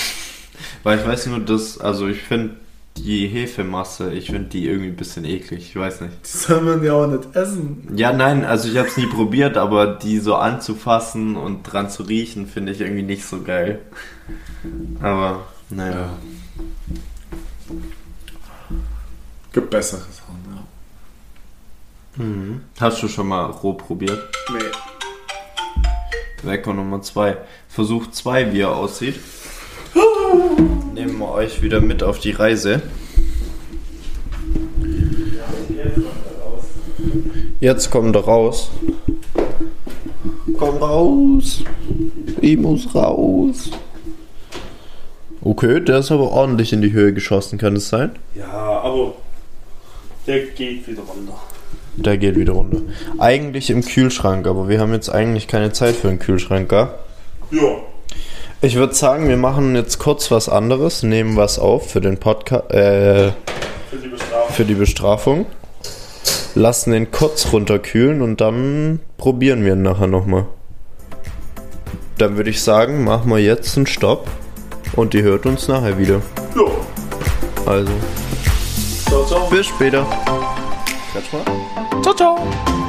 Weil ich weiß nur, dass, also ich finde die Hefemasse, ich finde die irgendwie ein bisschen eklig. Ich weiß nicht. Die soll man ja auch nicht essen. Ja, nein, also ich habe es nie probiert, aber die so anzufassen und dran zu riechen, finde ich irgendwie nicht so geil. Aber, naja. Gibt bessere Sachen, ja. Mhm. Hast du schon mal roh probiert? Nee. Wecker Nummer 2. Versuch 2, wie er aussieht. Nehmen wir euch wieder mit auf die Reise. Jetzt kommt er raus. Komm raus. Ich muss raus. Okay, der ist aber ordentlich in die Höhe geschossen, kann es sein? Ja, aber der geht wieder runter. Der geht wieder runter. Eigentlich im Kühlschrank, aber wir haben jetzt eigentlich keine Zeit für einen Kühlschrank, gell? Ja. Ich würde sagen, wir machen jetzt kurz was anderes, nehmen was auf für den Podcast, äh, Für die Bestrafung. für die Bestrafung, lassen den kurz runterkühlen und dann probieren wir ihn nachher nochmal. Dann würde ich sagen, machen wir jetzt einen Stopp und ihr hört uns nachher wieder. Ja. Also, Ciao, ciao. bis später. Mal. Ciao, ciao.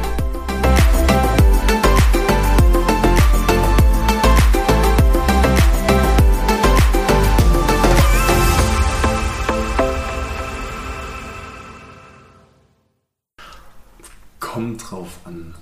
kommt drauf an.